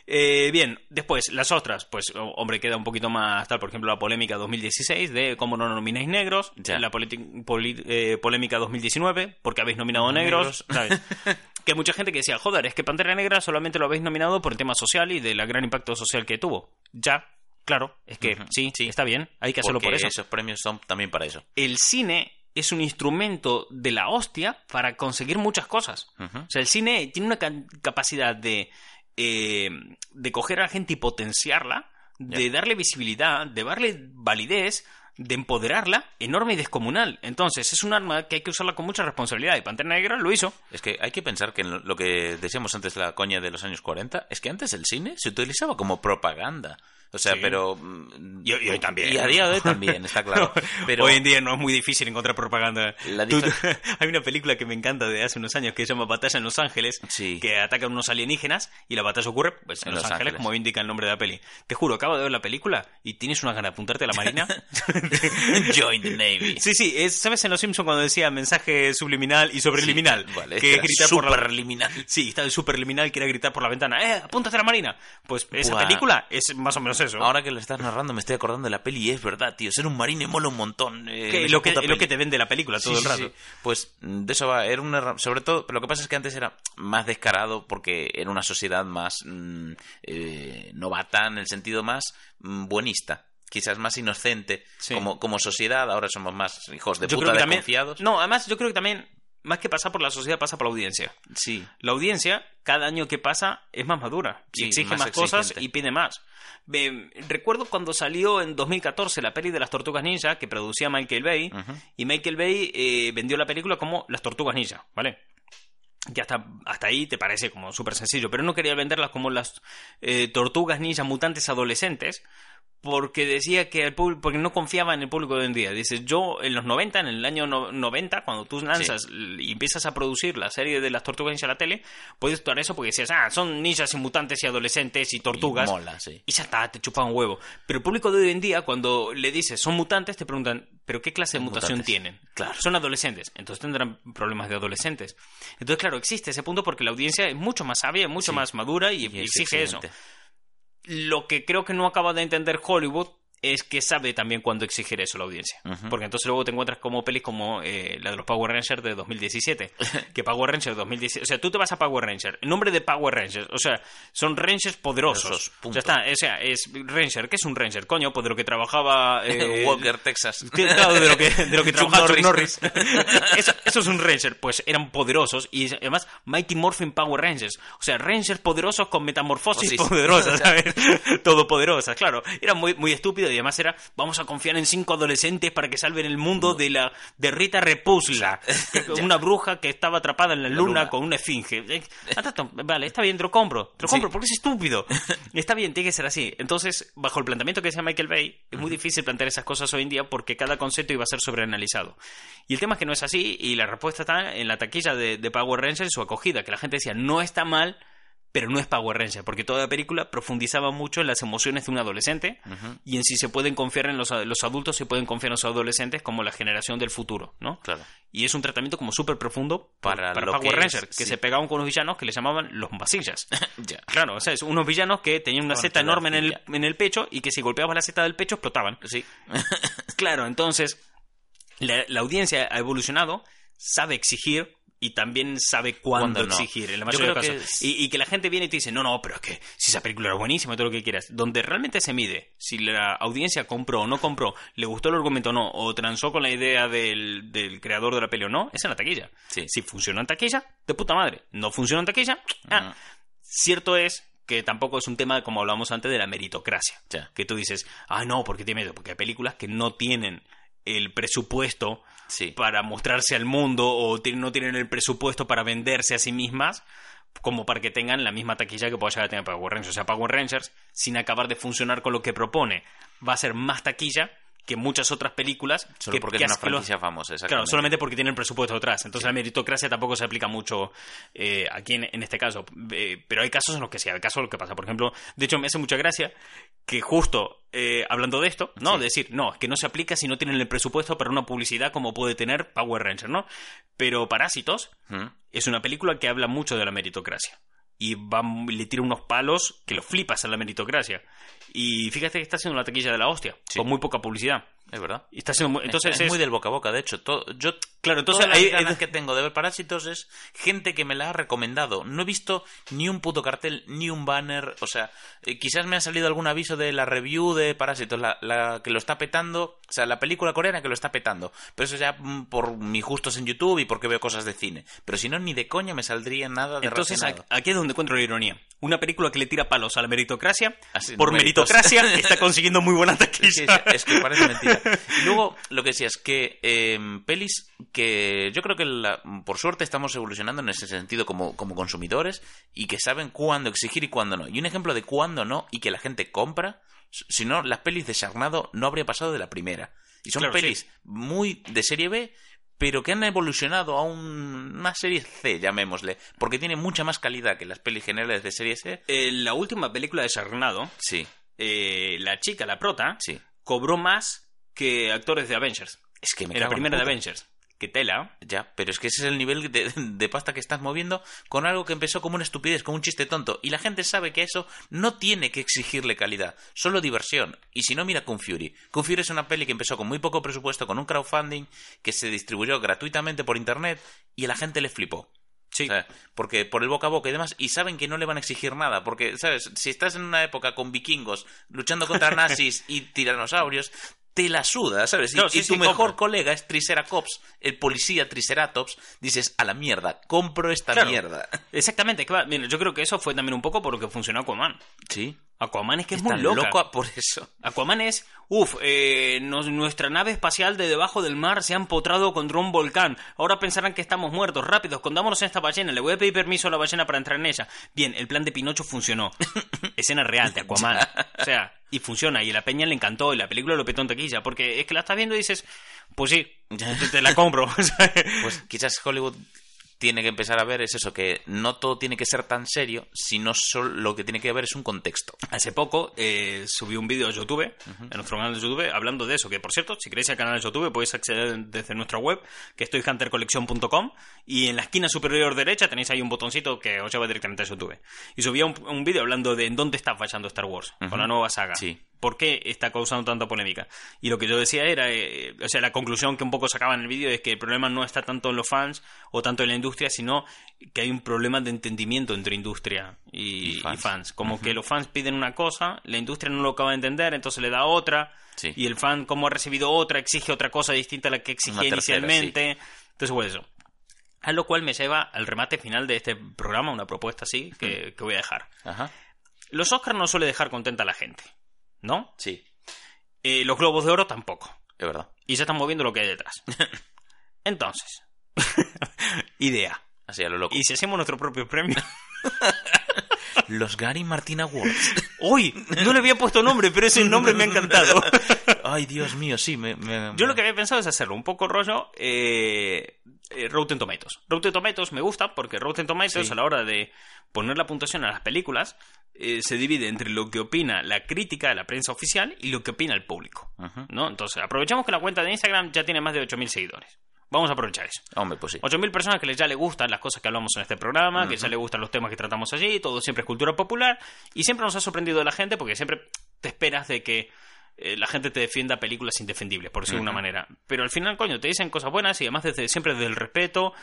Speaker 1: Eh, bien, después, las otras, pues, oh, hombre, queda un poquito más tal, por ejemplo, la polémica 2016 de cómo no nomináis negros,
Speaker 2: Ya.
Speaker 1: la eh, polémica 2019, porque habéis nominado negros,
Speaker 2: Negros.
Speaker 1: ¿sabes? que hay mucha gente que decía, joder, es que Pantera Negra solamente lo habéis nominado por el tema social y del gran impacto social que tuvo. Ya, claro, es que sí,
Speaker 2: Sí.
Speaker 1: está bien, hay que hacerlo
Speaker 2: Porque
Speaker 1: por eso
Speaker 2: esos premios son también para eso.
Speaker 1: el cine es un instrumento de la hostia para conseguir muchas cosas. O sea, el cine tiene una ca- capacidad de, eh, de coger a la gente y potenciarla, de darle visibilidad, de darle validez, de empoderarla enorme y descomunal. Entonces, es un arma que hay que usarla con mucha responsabilidad. Y Pantera Negra lo hizo.
Speaker 2: Es que hay que pensar que lo- que decíamos antes la coña de los años 40 es que antes el cine se utilizaba como propaganda. O sea,
Speaker 1: Sí.
Speaker 2: pero... mm,
Speaker 1: Y, y hoy también.
Speaker 2: Y a día de hoy también, está claro. Pero
Speaker 1: Hoy en día no es muy difícil encontrar propaganda. Tú- hay una película que me encanta de hace unos años que se llama Batalla en Los Ángeles,
Speaker 2: Sí.
Speaker 1: que atacan unos alienígenas y la batalla ocurre pues, en,
Speaker 2: En
Speaker 1: Los,
Speaker 2: Los
Speaker 1: Ángeles,
Speaker 2: Ángeles.
Speaker 1: como indica el nombre de la peli. Te juro, acabo de ver la película y tienes una gana de apuntarte a la marina.
Speaker 2: Join the Navy.
Speaker 1: sí, sí, es, ¿sabes en Los Simpsons cuando decía mensaje subliminal y sobreliminal?
Speaker 2: Sí, vale,
Speaker 1: que gritar por la...
Speaker 2: superliminal.
Speaker 1: Sí, está el superliminal que era gritar por la ventana, ¡eh, apúntate a la marina! Pues esa
Speaker 2: Buah.
Speaker 1: película es más o menos eso.
Speaker 2: Ahora que lo estás narrando me estoy acordando de la peli y es verdad, tío. Ser un marine mola un montón. eh,
Speaker 1: lo que, lo que te vende la película todo
Speaker 2: Sí,
Speaker 1: el rato.
Speaker 2: sí. Pues de eso va. Era una, sobre todo, lo que pasa es que antes era más descarado porque era una sociedad más mm, eh, novata en el sentido más mm, buenista. Quizás más inocente
Speaker 1: Sí.
Speaker 2: como, como sociedad. Ahora somos más hijos de
Speaker 1: Yo
Speaker 2: puta
Speaker 1: creo que también. No, además, yo creo que también, más que pasar por la sociedad, pasa por la audiencia.
Speaker 2: Sí.
Speaker 1: La audiencia, cada año que pasa, es más madura.
Speaker 2: Sí,
Speaker 1: exige
Speaker 2: más
Speaker 1: más, cosas y pide más. Recuerdo cuando salió en 2014 la peli de las Tortugas Ninja, que producía Michael Bay,
Speaker 2: Ujú.
Speaker 1: y Michael Bay eh, vendió la película como Las Tortugas Ninja, ¿vale? Que hasta, hasta ahí te parece como súper sencillo, pero no quería venderlas como las eh, tortugas ninja mutantes adolescentes, porque decía que el público, porque no confiaba en el público de hoy en día. Dice, yo en los 90, en el año no- 90, cuando tú lanzas y empiezas a producir la serie de las tortugas ninja a la tele, puedes actuar eso porque decías, ah, son ninjas y mutantes y adolescentes y tortugas.
Speaker 2: Y mola, sí.
Speaker 1: Y ya está, te chupa un huevo. Pero el público de hoy en día, cuando le dices son mutantes, te preguntan, ¿pero qué clase de mutación
Speaker 2: Mutantes.
Speaker 1: tienen?
Speaker 2: Claro.
Speaker 1: Son adolescentes, entonces tendrán problemas de adolescentes. Entonces, claro, existe ese punto porque la audiencia es mucho más sabia, mucho
Speaker 2: Sí.
Speaker 1: más madura y, exige eso. Lo que creo que no acaba de entender Hollywood es que sabe también cuándo exigir eso la audiencia. Porque entonces luego te encuentras como pelis como eh, la de los Power Rangers de 2017. que Power Rangers 2017... O sea, tú te vas a Power Rangers. En nombre de Power Rangers. O sea, son Rangers poderosos.
Speaker 2: Punto.
Speaker 1: ya está. O sea, es Ranger. ¿Qué es un Ranger? Coño, pues de lo que trabajaba... eh,
Speaker 2: Walker, Texas.
Speaker 1: claro, de lo que, de lo que trabajaba
Speaker 2: Norris.
Speaker 1: Norris. eso, eso es un Ranger, pues eran poderosos y además Mighty Morphin Power Rangers. O sea, Rangers poderosos con metamorfosis
Speaker 2: Oh, sí.
Speaker 1: poderosas, ¿sabes? Todopoderosas, claro. Era muy, muy estúpido y además era, vamos a confiar en cinco adolescentes para que salven el mundo de la de Rita Repulsa, una bruja que estaba atrapada en la, luna,
Speaker 2: luna.
Speaker 1: con una esfinge. Eh, ah, Vale, está bien, te lo compro, te lo
Speaker 2: Sí.
Speaker 1: compro porque es estúpido. Está bien, tiene que ser así. Entonces, bajo el planteamiento que decía Michael Bay, es muy difícil plantear esas cosas hoy en día porque cada concepto iba a ser sobreanalizado. Y el tema es que no es así y la respuesta está en la taquilla de, de Power Rangers, su acogida, que la gente decía, no está mal, pero no es Power Rangers, porque toda la película profundizaba mucho en las emociones de un adolescente y en si se pueden confiar en los, los adultos, se pueden confiar en los adolescentes como la generación del futuro, ¿no?
Speaker 2: Claro.
Speaker 1: Y es un tratamiento como súper profundo
Speaker 2: Para
Speaker 1: para, Power
Speaker 2: que es,
Speaker 1: que
Speaker 2: sí.
Speaker 1: se pegaban con unos villanos que les llamaban los vasillas.
Speaker 2: ya.
Speaker 1: Claro, o sea, es unos villanos que tenían una seta enorme en el, en el pecho y que si golpeabas la seta del pecho explotaban.
Speaker 2: Sí.
Speaker 1: Claro, entonces la, la audiencia ha evolucionado, sabe exigir y también sabe cuándo,
Speaker 2: Cuándo no.
Speaker 1: exigir en la
Speaker 2: Yo
Speaker 1: mayoría de los casos.
Speaker 2: que
Speaker 1: Y, y que la gente viene y te dice, no, no, pero es que si esa película era buenísima, todo lo que quieras. Donde realmente se mide si la audiencia compró o no compró, le gustó el argumento o no, o transó con la idea del, del creador de la peli o no, es en la taquilla.
Speaker 2: Sí.
Speaker 1: Si funciona en taquilla, de puta madre. No funciona en taquilla, ah. Cierto es que tampoco es un tema, como hablamos antes, de la meritocracia.
Speaker 2: Ya.
Speaker 1: Que tú dices, ah, no, ¿por qué tiene miedo? Porque hay películas que no tienen el presupuesto
Speaker 2: Sí.
Speaker 1: para mostrarse al mundo o no tienen el presupuesto para venderse a sí mismas como para que tengan la misma taquilla que pueda llegar a tener Power Rangers. O sea, Power Rangers, sin acabar de funcionar con lo que propone, va a ser más taquilla que muchas otras películas.
Speaker 2: Solo
Speaker 1: que,
Speaker 2: porque
Speaker 1: que
Speaker 2: es una franquicia famosa,
Speaker 1: Claro, solamente porque tienen presupuesto detrás. Entonces la meritocracia tampoco se aplica mucho eh, aquí en, en este caso. Eh, pero hay casos en los que sí, hay casos en los que pasa. Por ejemplo, de hecho me hace mucha gracia que justo eh, hablando de esto, ¿no?
Speaker 2: Sí.
Speaker 1: De decir, no, es que no se aplica si no tienen el presupuesto para una publicidad como puede tener Power Ranger, ¿no? Pero Parásitos
Speaker 2: ¿Mm?
Speaker 1: es una película que habla mucho de la meritocracia. Y va, le tira unos palos que los flipas a la meritocracia. Y fíjate que está haciendo la taquilla de la hostia,
Speaker 2: Sí.
Speaker 1: con muy poca publicidad.
Speaker 2: Es verdad.
Speaker 1: Y está haciendo muy- entonces
Speaker 2: es,
Speaker 1: es-
Speaker 2: muy del boca a boca, de hecho. to- yo
Speaker 1: Claro, entonces
Speaker 2: todas las
Speaker 1: ahí-
Speaker 2: ganas que tengo de ver Parásitos es gente que me la ha recomendado. No he visto ni un puto cartel, ni un banner. O sea, eh, quizás me ha salido algún aviso de la review de Parásitos, la, la que lo está petando. O sea, la película coreana que lo está petando. Pero eso ya mm, por mis gustos en YouTube y porque veo cosas de cine. Pero si no, ni de coña me saldría nada de
Speaker 1: Entonces
Speaker 2: relacionado.
Speaker 1: a- aquí es donde encuentro la ironía. Una película que le tira palos a la meritocracia,
Speaker 2: Así,
Speaker 1: por meritocracia está consiguiendo muy buena
Speaker 2: Sí,
Speaker 1: taquilla.
Speaker 2: sí, es que parece mentira. y luego, lo que decía es que eh, pelis que yo creo que la- por suerte estamos evolucionando en ese sentido como, como consumidores y que saben cuándo exigir y cuándo no. Y un ejemplo de cuándo no y que la gente compra, si no, las pelis de Sarnado no habría pasado de la primera. Y son
Speaker 1: Claro,
Speaker 2: pelis
Speaker 1: sí.
Speaker 2: muy de serie B, pero que han evolucionado a un- una serie C, llamémosle, porque tiene mucha más calidad que las pelis generales de serie C.
Speaker 1: Eh, la última película de Sharknado,
Speaker 2: Sí,
Speaker 1: eh, la chica, la prota,
Speaker 2: sí.
Speaker 1: cobró más que actores de Avengers.
Speaker 2: Es que me
Speaker 1: En la primera de. Avengers. Que tela.
Speaker 2: Ya, pero es que ese es el nivel de, de pasta que estás moviendo con algo que empezó como una estupidez, como un chiste tonto. Y la gente sabe que eso no tiene que exigirle calidad, solo diversión. Y si no, mira Kung Fury. Kung Fury es una peli que empezó con muy poco presupuesto, con un crowdfunding que se distribuyó gratuitamente por internet y a la gente le flipó.
Speaker 1: Sí.
Speaker 2: O sea, porque por el boca a boca y demás, y saben que no le van a exigir nada, porque, ¿sabes? Si estás en una época con vikingos luchando contra nazis y tiranosaurios, te la suda, ¿sabes? Y,
Speaker 1: Claro, sí,
Speaker 2: y tu
Speaker 1: sí,
Speaker 2: mejor
Speaker 1: compro.
Speaker 2: colega es Triceratops, el policía Triceratops, dices, a la mierda, compro esta
Speaker 1: Claro.
Speaker 2: mierda.
Speaker 1: Exactamente. que va- mira, yo creo que eso fue también un poco por lo que funcionó Aquaman.
Speaker 2: Sí.
Speaker 1: Aquaman es que es
Speaker 2: Está
Speaker 1: muy loca.
Speaker 2: loco por eso.
Speaker 1: Aquaman es, uff, nuestra nave espacial de debajo del mar se ha empotrado contra un volcán. Ahora pensarán que estamos muertos. Rápido, escondámonos en esta ballena. Le voy a pedir permiso a la ballena para entrar en ella. Bien, el plan de Pinocho funcionó. Escena real de Aquaman. O sea, y funciona. Y la peña le encantó. Y la película lo petó en taquilla. Porque es que la estás viendo y dices, pues sí, te la compro.
Speaker 2: Pues quizás Hollywood tiene que empezar a ver es eso, que no todo tiene que ser tan serio, sino solo lo que tiene que haber es un contexto.
Speaker 1: Hace poco eh, subí un vídeo a YouTube, en nuestro canal de YouTube, hablando de eso. Que por cierto, si queréis al canal de YouTube, podéis acceder desde nuestra web, que estoy huntercollection.com. Y en la esquina superior derecha tenéis ahí un botoncito que os lleva directamente a YouTube. Y subí un, un vídeo hablando de en dónde está fallando Star Wars con la nueva saga.
Speaker 2: Sí.
Speaker 1: ¿Por qué está causando tanta polémica? Y lo que yo decía era, eh, o sea, la conclusión que un poco sacaba en el vídeo es que el problema no está tanto en los fans o tanto en la industria, sino que hay un problema de entendimiento entre industria y,
Speaker 2: Y fans.
Speaker 1: y fans. Como que los fans piden una cosa, la industria no lo acaba de entender, entonces le da otra,
Speaker 2: Sí.
Speaker 1: y el fan, como ha recibido otra, exige otra cosa distinta a la que exigía
Speaker 2: tercera,
Speaker 1: inicialmente. Entonces, pues eso. A lo cual me lleva al remate final de este programa, una propuesta así que, que voy a dejar.
Speaker 2: Ajá.
Speaker 1: Los Oscars no suele dejar contenta a la gente, ¿no?
Speaker 2: Sí,
Speaker 1: Eh, los Globos de Oro tampoco.
Speaker 2: es verdad.
Speaker 1: Y se están moviendo lo que hay detrás. Entonces, idea.
Speaker 2: Así a lo loco.
Speaker 1: ¿Y si hacemos nuestro propio premio?
Speaker 2: Los Gary Martin Awards.
Speaker 1: Uy, no le había puesto nombre, pero ese nombre me ha encantado.
Speaker 2: Ay, Dios mío, sí, me... me-
Speaker 1: Yo lo que había pensado es hacerlo un poco rollo eh, eh, Rotten Tomatoes. Rotten Tomatoes me gusta porque Rotten Tomatoes
Speaker 2: Sí.
Speaker 1: a la hora de poner la puntuación a las películas eh, se divide entre lo que opina la crítica de la prensa oficial y lo que opina el público. ¿no? Entonces, aprovechamos que la cuenta de Instagram ya tiene más de 8.000 seguidores. Vamos a aprovechar eso.
Speaker 2: Hombre, pues sí.
Speaker 1: 8.000 personas que ya le gustan las cosas que hablamos en este programa, que ya le gustan los temas que tratamos allí, todo siempre es cultura popular, y siempre nos ha sorprendido la gente porque siempre te esperas de que eh, la gente te defienda películas indefendibles, por decirlo de una manera. Pero al final, coño, te dicen cosas buenas y además desde, siempre desde el respeto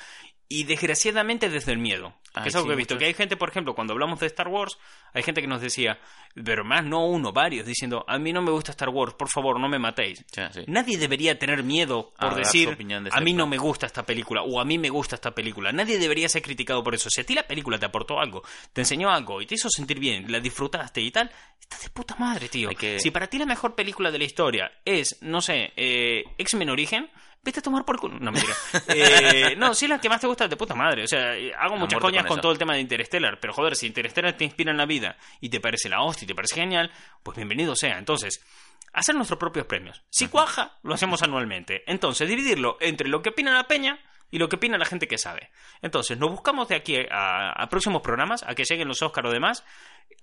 Speaker 1: y desgraciadamente desde el miedo.
Speaker 2: Ay,
Speaker 1: es algo
Speaker 2: sí,
Speaker 1: que he visto. Que hay gente, por ejemplo, cuando hablamos de Star Wars, hay gente que nos decía, pero más no uno, varios, diciendo, a mí no me gusta Star Wars, por favor, no me matéis.
Speaker 2: Sí.
Speaker 1: Nadie debería tener miedo
Speaker 2: A
Speaker 1: por
Speaker 2: su
Speaker 1: decir
Speaker 2: de
Speaker 1: a mí no
Speaker 2: plan".
Speaker 1: me gusta esta película o a mí me gusta esta película. Nadie debería ser criticado por eso. Si a ti la película te aportó algo, te enseñó algo y te hizo sentir bien, la disfrutaste y tal, estás de puta madre, tío.
Speaker 2: Que-
Speaker 1: Si para ti la mejor película de la historia es, no sé, eh, X-Men Origen, vete a tomar por culo. No, mentira. Eh, no, si es la que más te gusta, de puta madre. O sea, eh, hago muchas coñas
Speaker 2: con
Speaker 1: con, todo el tema de Interstellar, pero joder, si Interstellar te inspira en la vida y te parece la hostia y te parece genial, pues bienvenido sea. Entonces, hacer nuestros propios premios. Si cuaja, lo hacemos anualmente. Entonces, dividirlo entre lo que opina la peña y lo que opina la gente que sabe. Entonces, nos buscamos de aquí a, a próximos programas, a que lleguen los Oscar o demás,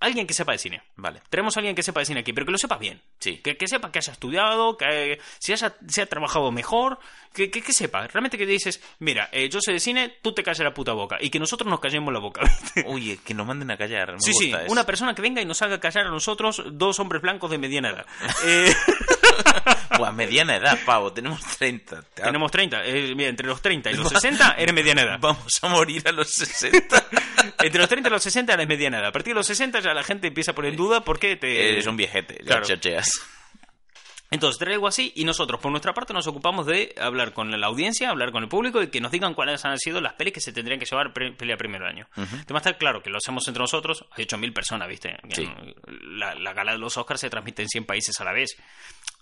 Speaker 1: alguien que sepa de cine.
Speaker 2: Vale.
Speaker 1: Tenemos a alguien que sepa de cine aquí, pero que lo sepa bien.
Speaker 2: Sí.
Speaker 1: Que, que sepa que haya estudiado, que si haya, se ha trabajado mejor, que, que, que sepa. Realmente que dices, mira, eh, yo sé de cine, tú te calles la puta boca. Y que nosotros nos callemos la boca. ¿viste?
Speaker 2: Oye, que nos manden a callar. me
Speaker 1: Sí, sí,
Speaker 2: eso.
Speaker 1: una persona que venga y nos haga callar a nosotros, dos hombres blancos de mediana edad. Eh,
Speaker 2: Buah, mediana edad, pavo. Tenemos 30. Te-
Speaker 1: tenemos 30. eh, mira, entre los 30 y los 60 eres mediana edad.
Speaker 2: Vamos a morir a los 60.
Speaker 1: Entre los 30 y los 60 eres mediana edad. A partir de los 60 ya la gente empieza a poner en duda porque te...
Speaker 2: Eres un viejete, ya
Speaker 1: Claro.
Speaker 2: chocheas.
Speaker 1: Entonces, traigo así y nosotros, por nuestra parte, nos ocupamos de hablar con la audiencia, hablar con el público y que nos digan cuáles han sido las pelis que se tendrían que llevar pre- pelea primer año. Te va a estar claro que lo hacemos entre nosotros, hay 8.000 personas, ¿viste?
Speaker 2: Sí.
Speaker 1: La, la gala de los Oscars se transmite en 100 países a la vez.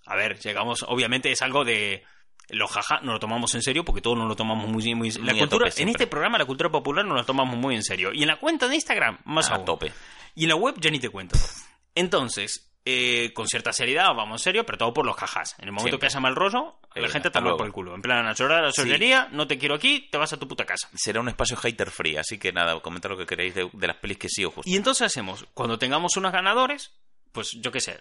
Speaker 1: A ver, llegamos, obviamente es algo de los jaja, no lo tomamos en serio porque todos nos lo tomamos muy, muy, la
Speaker 2: Muy a
Speaker 1: cultura, en este programa la cultura popular nos la tomamos muy en serio y en la cuenta de Instagram más
Speaker 2: A
Speaker 1: aún.
Speaker 2: tope.
Speaker 1: Y en la web ya ni te cuento. Entonces, eh, con cierta seriedad, vamos en serio, pero todo por los jajas. En el momento
Speaker 2: Siempre.
Speaker 1: que haya mal rollo, la
Speaker 2: verdad,
Speaker 1: gente toma
Speaker 2: luego.
Speaker 1: por el culo. En plan, a llorar a la
Speaker 2: Sí.
Speaker 1: sollería, no te quiero aquí, te vas a tu puta casa.
Speaker 2: Será un espacio hater free, así que nada, comentad lo que queréis de, de las pelis que sí os gustan.
Speaker 1: Y entonces hacemos, cuando tengamos unos ganadores, pues yo qué sé,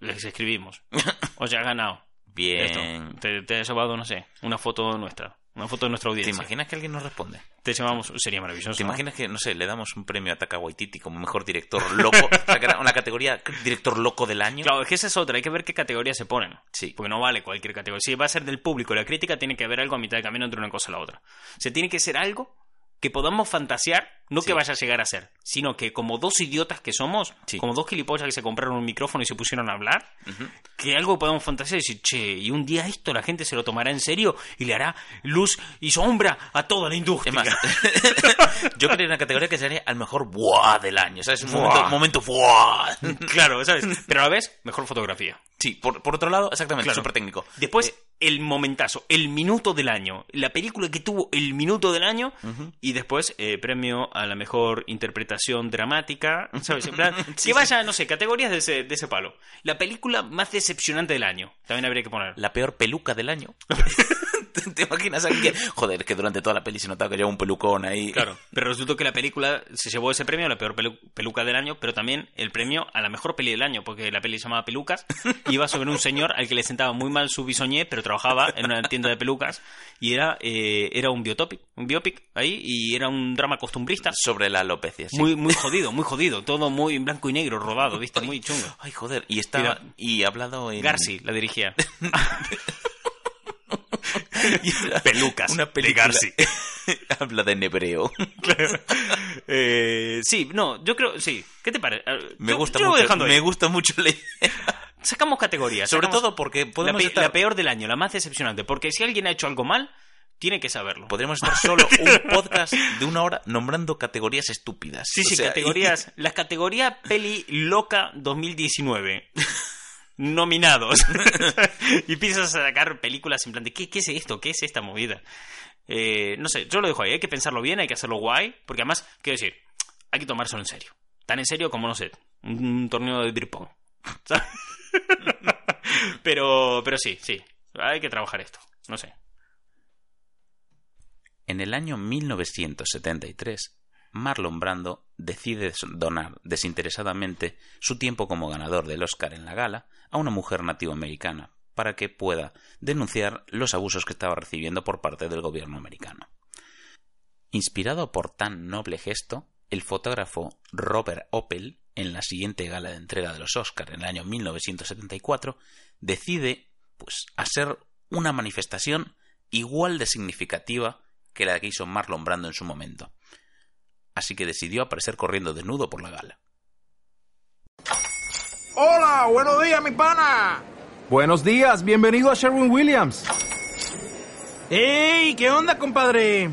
Speaker 1: les escribimos. Os ya ha ganado.
Speaker 2: Bien.
Speaker 1: Te, te he llevado, no sé, una foto nuestra. Una foto de nuestra
Speaker 2: ¿Te
Speaker 1: audiencia.
Speaker 2: imaginas que alguien nos responde?
Speaker 1: Te llamamos, sería maravilloso.
Speaker 2: ¿Te imaginas que, no sé, le damos un premio a Taka Waititi como mejor director loco? Una categoría director loco del año.
Speaker 1: Claro, es que esa es otra, hay que ver qué categorías se ponen.
Speaker 2: Sí.
Speaker 1: Porque no vale cualquier categoría. Si va a ser del público la crítica, tiene que haber algo a mitad de camino entre una cosa y la otra. O sea, tiene que ser algo que podamos fantasear, no
Speaker 2: Sí.
Speaker 1: que vaya a llegar a ser, sino que como dos idiotas que somos,
Speaker 2: Sí.
Speaker 1: como dos gilipollas que se compraron un micrófono y se pusieron a hablar, que algo podamos fantasear y decir, che, y un día esto la gente se lo tomará en serio y le hará luz y sombra a toda la industria.
Speaker 2: Es más, yo quería una categoría que sería al mejor buah del año. ¿Sabes? Un
Speaker 1: Buah.
Speaker 2: momento, momento buah.
Speaker 1: claro, ¿sabes? Pero a la vez, mejor fotografía.
Speaker 2: Sí, por, por otro lado, exactamente,
Speaker 1: Claro.
Speaker 2: súper técnico.
Speaker 1: Después,
Speaker 2: Eh,
Speaker 1: el momentazo, el minuto del año. La película que tuvo el minuto del año. Y después, eh, premio a la mejor interpretación dramática. ¿Sabes? En plan, que vaya, no sé, categorías de ese, de ese palo. La película más decepcionante del año. También habría que poner.
Speaker 2: la peor peluca del año. ¿Te, imaginas a alguien que... Joder, que durante toda la peli se notaba que llevaba un pelucón ahí.
Speaker 1: Claro, pero resultó que la película se llevó ese premio, la peor pelu- peluca del año, pero también el premio a la mejor peli del año, porque la peli se llamaba Pelucas, iba sobre un señor al que le sentaba muy mal su bisoñé, pero trabajaba en una tienda de pelucas, y era, eh, era un biotopic, un biopic ahí, y era un drama costumbrista,
Speaker 2: Sobre la alopecia, sí.
Speaker 1: muy, muy jodido, muy jodido, todo muy en blanco y negro, rodado, viste, muy chungo.
Speaker 2: Ay, joder. Y estaba...
Speaker 1: Mira.
Speaker 2: Y hablado en...
Speaker 1: Garci la dirigía.
Speaker 2: Y
Speaker 1: Pelucas,
Speaker 2: Una
Speaker 1: de
Speaker 2: película...
Speaker 1: Garci.
Speaker 2: Habla en hebreo.
Speaker 1: Eh, sí, no, yo creo, sí. ¿Qué te parece?
Speaker 2: Me
Speaker 1: yo-
Speaker 2: gusta
Speaker 1: yo
Speaker 2: mucho.
Speaker 1: ahí.
Speaker 2: Me gusta mucho la idea.
Speaker 1: Sacamos categorías.
Speaker 2: Sobre
Speaker 1: sacamos-
Speaker 2: todo porque
Speaker 1: la,
Speaker 2: podemos
Speaker 1: pe-
Speaker 2: estar...
Speaker 1: la peor del año, la más decepcionante. Porque si alguien ha hecho algo mal, tiene que saberlo.
Speaker 2: Podríamos estar solo un podcast de una hora nombrando categorías estúpidas.
Speaker 1: Sí, sí,
Speaker 2: O sea,
Speaker 1: categorías. Las categorías Peli Loca 2019. Nominados. y empiezas a sacar películas en plan de ¿qué, qué es esto? ¿Qué es esta movida? Eh, no sé, yo lo dejo ahí. Hay que pensarlo bien, hay que hacerlo guay. Porque además, quiero decir, hay que tomárselo en serio. Tan en serio como, no sé, un torneo de beer pong. ¿Sabes? pero, pero sí, sí. Hay que trabajar esto. No sé.
Speaker 2: En el año 1973, Marlon Brando decide donar desinteresadamente su tiempo como ganador del Oscar en la gala a una mujer nativoamericana para que pueda denunciar los abusos que estaba recibiendo por parte del gobierno americano. Inspirado por tan noble gesto, el fotógrafo Robert Opel, en la siguiente gala de entrega de los Oscars en el año 1974, decide pues hacer una manifestación igual de significativa que la que hizo Marlon Brando en su momento. Así que decidió aparecer corriendo desnudo por la gala.
Speaker 3: Hola, buenos días, mi pana.
Speaker 4: Buenos días, bienvenido a Sherwin Williams.
Speaker 3: ¡Ey! ¿Qué onda, compadre?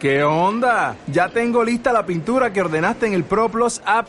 Speaker 4: ¿Qué onda? Ya tengo lista la pintura que ordenaste en el ProPlus app.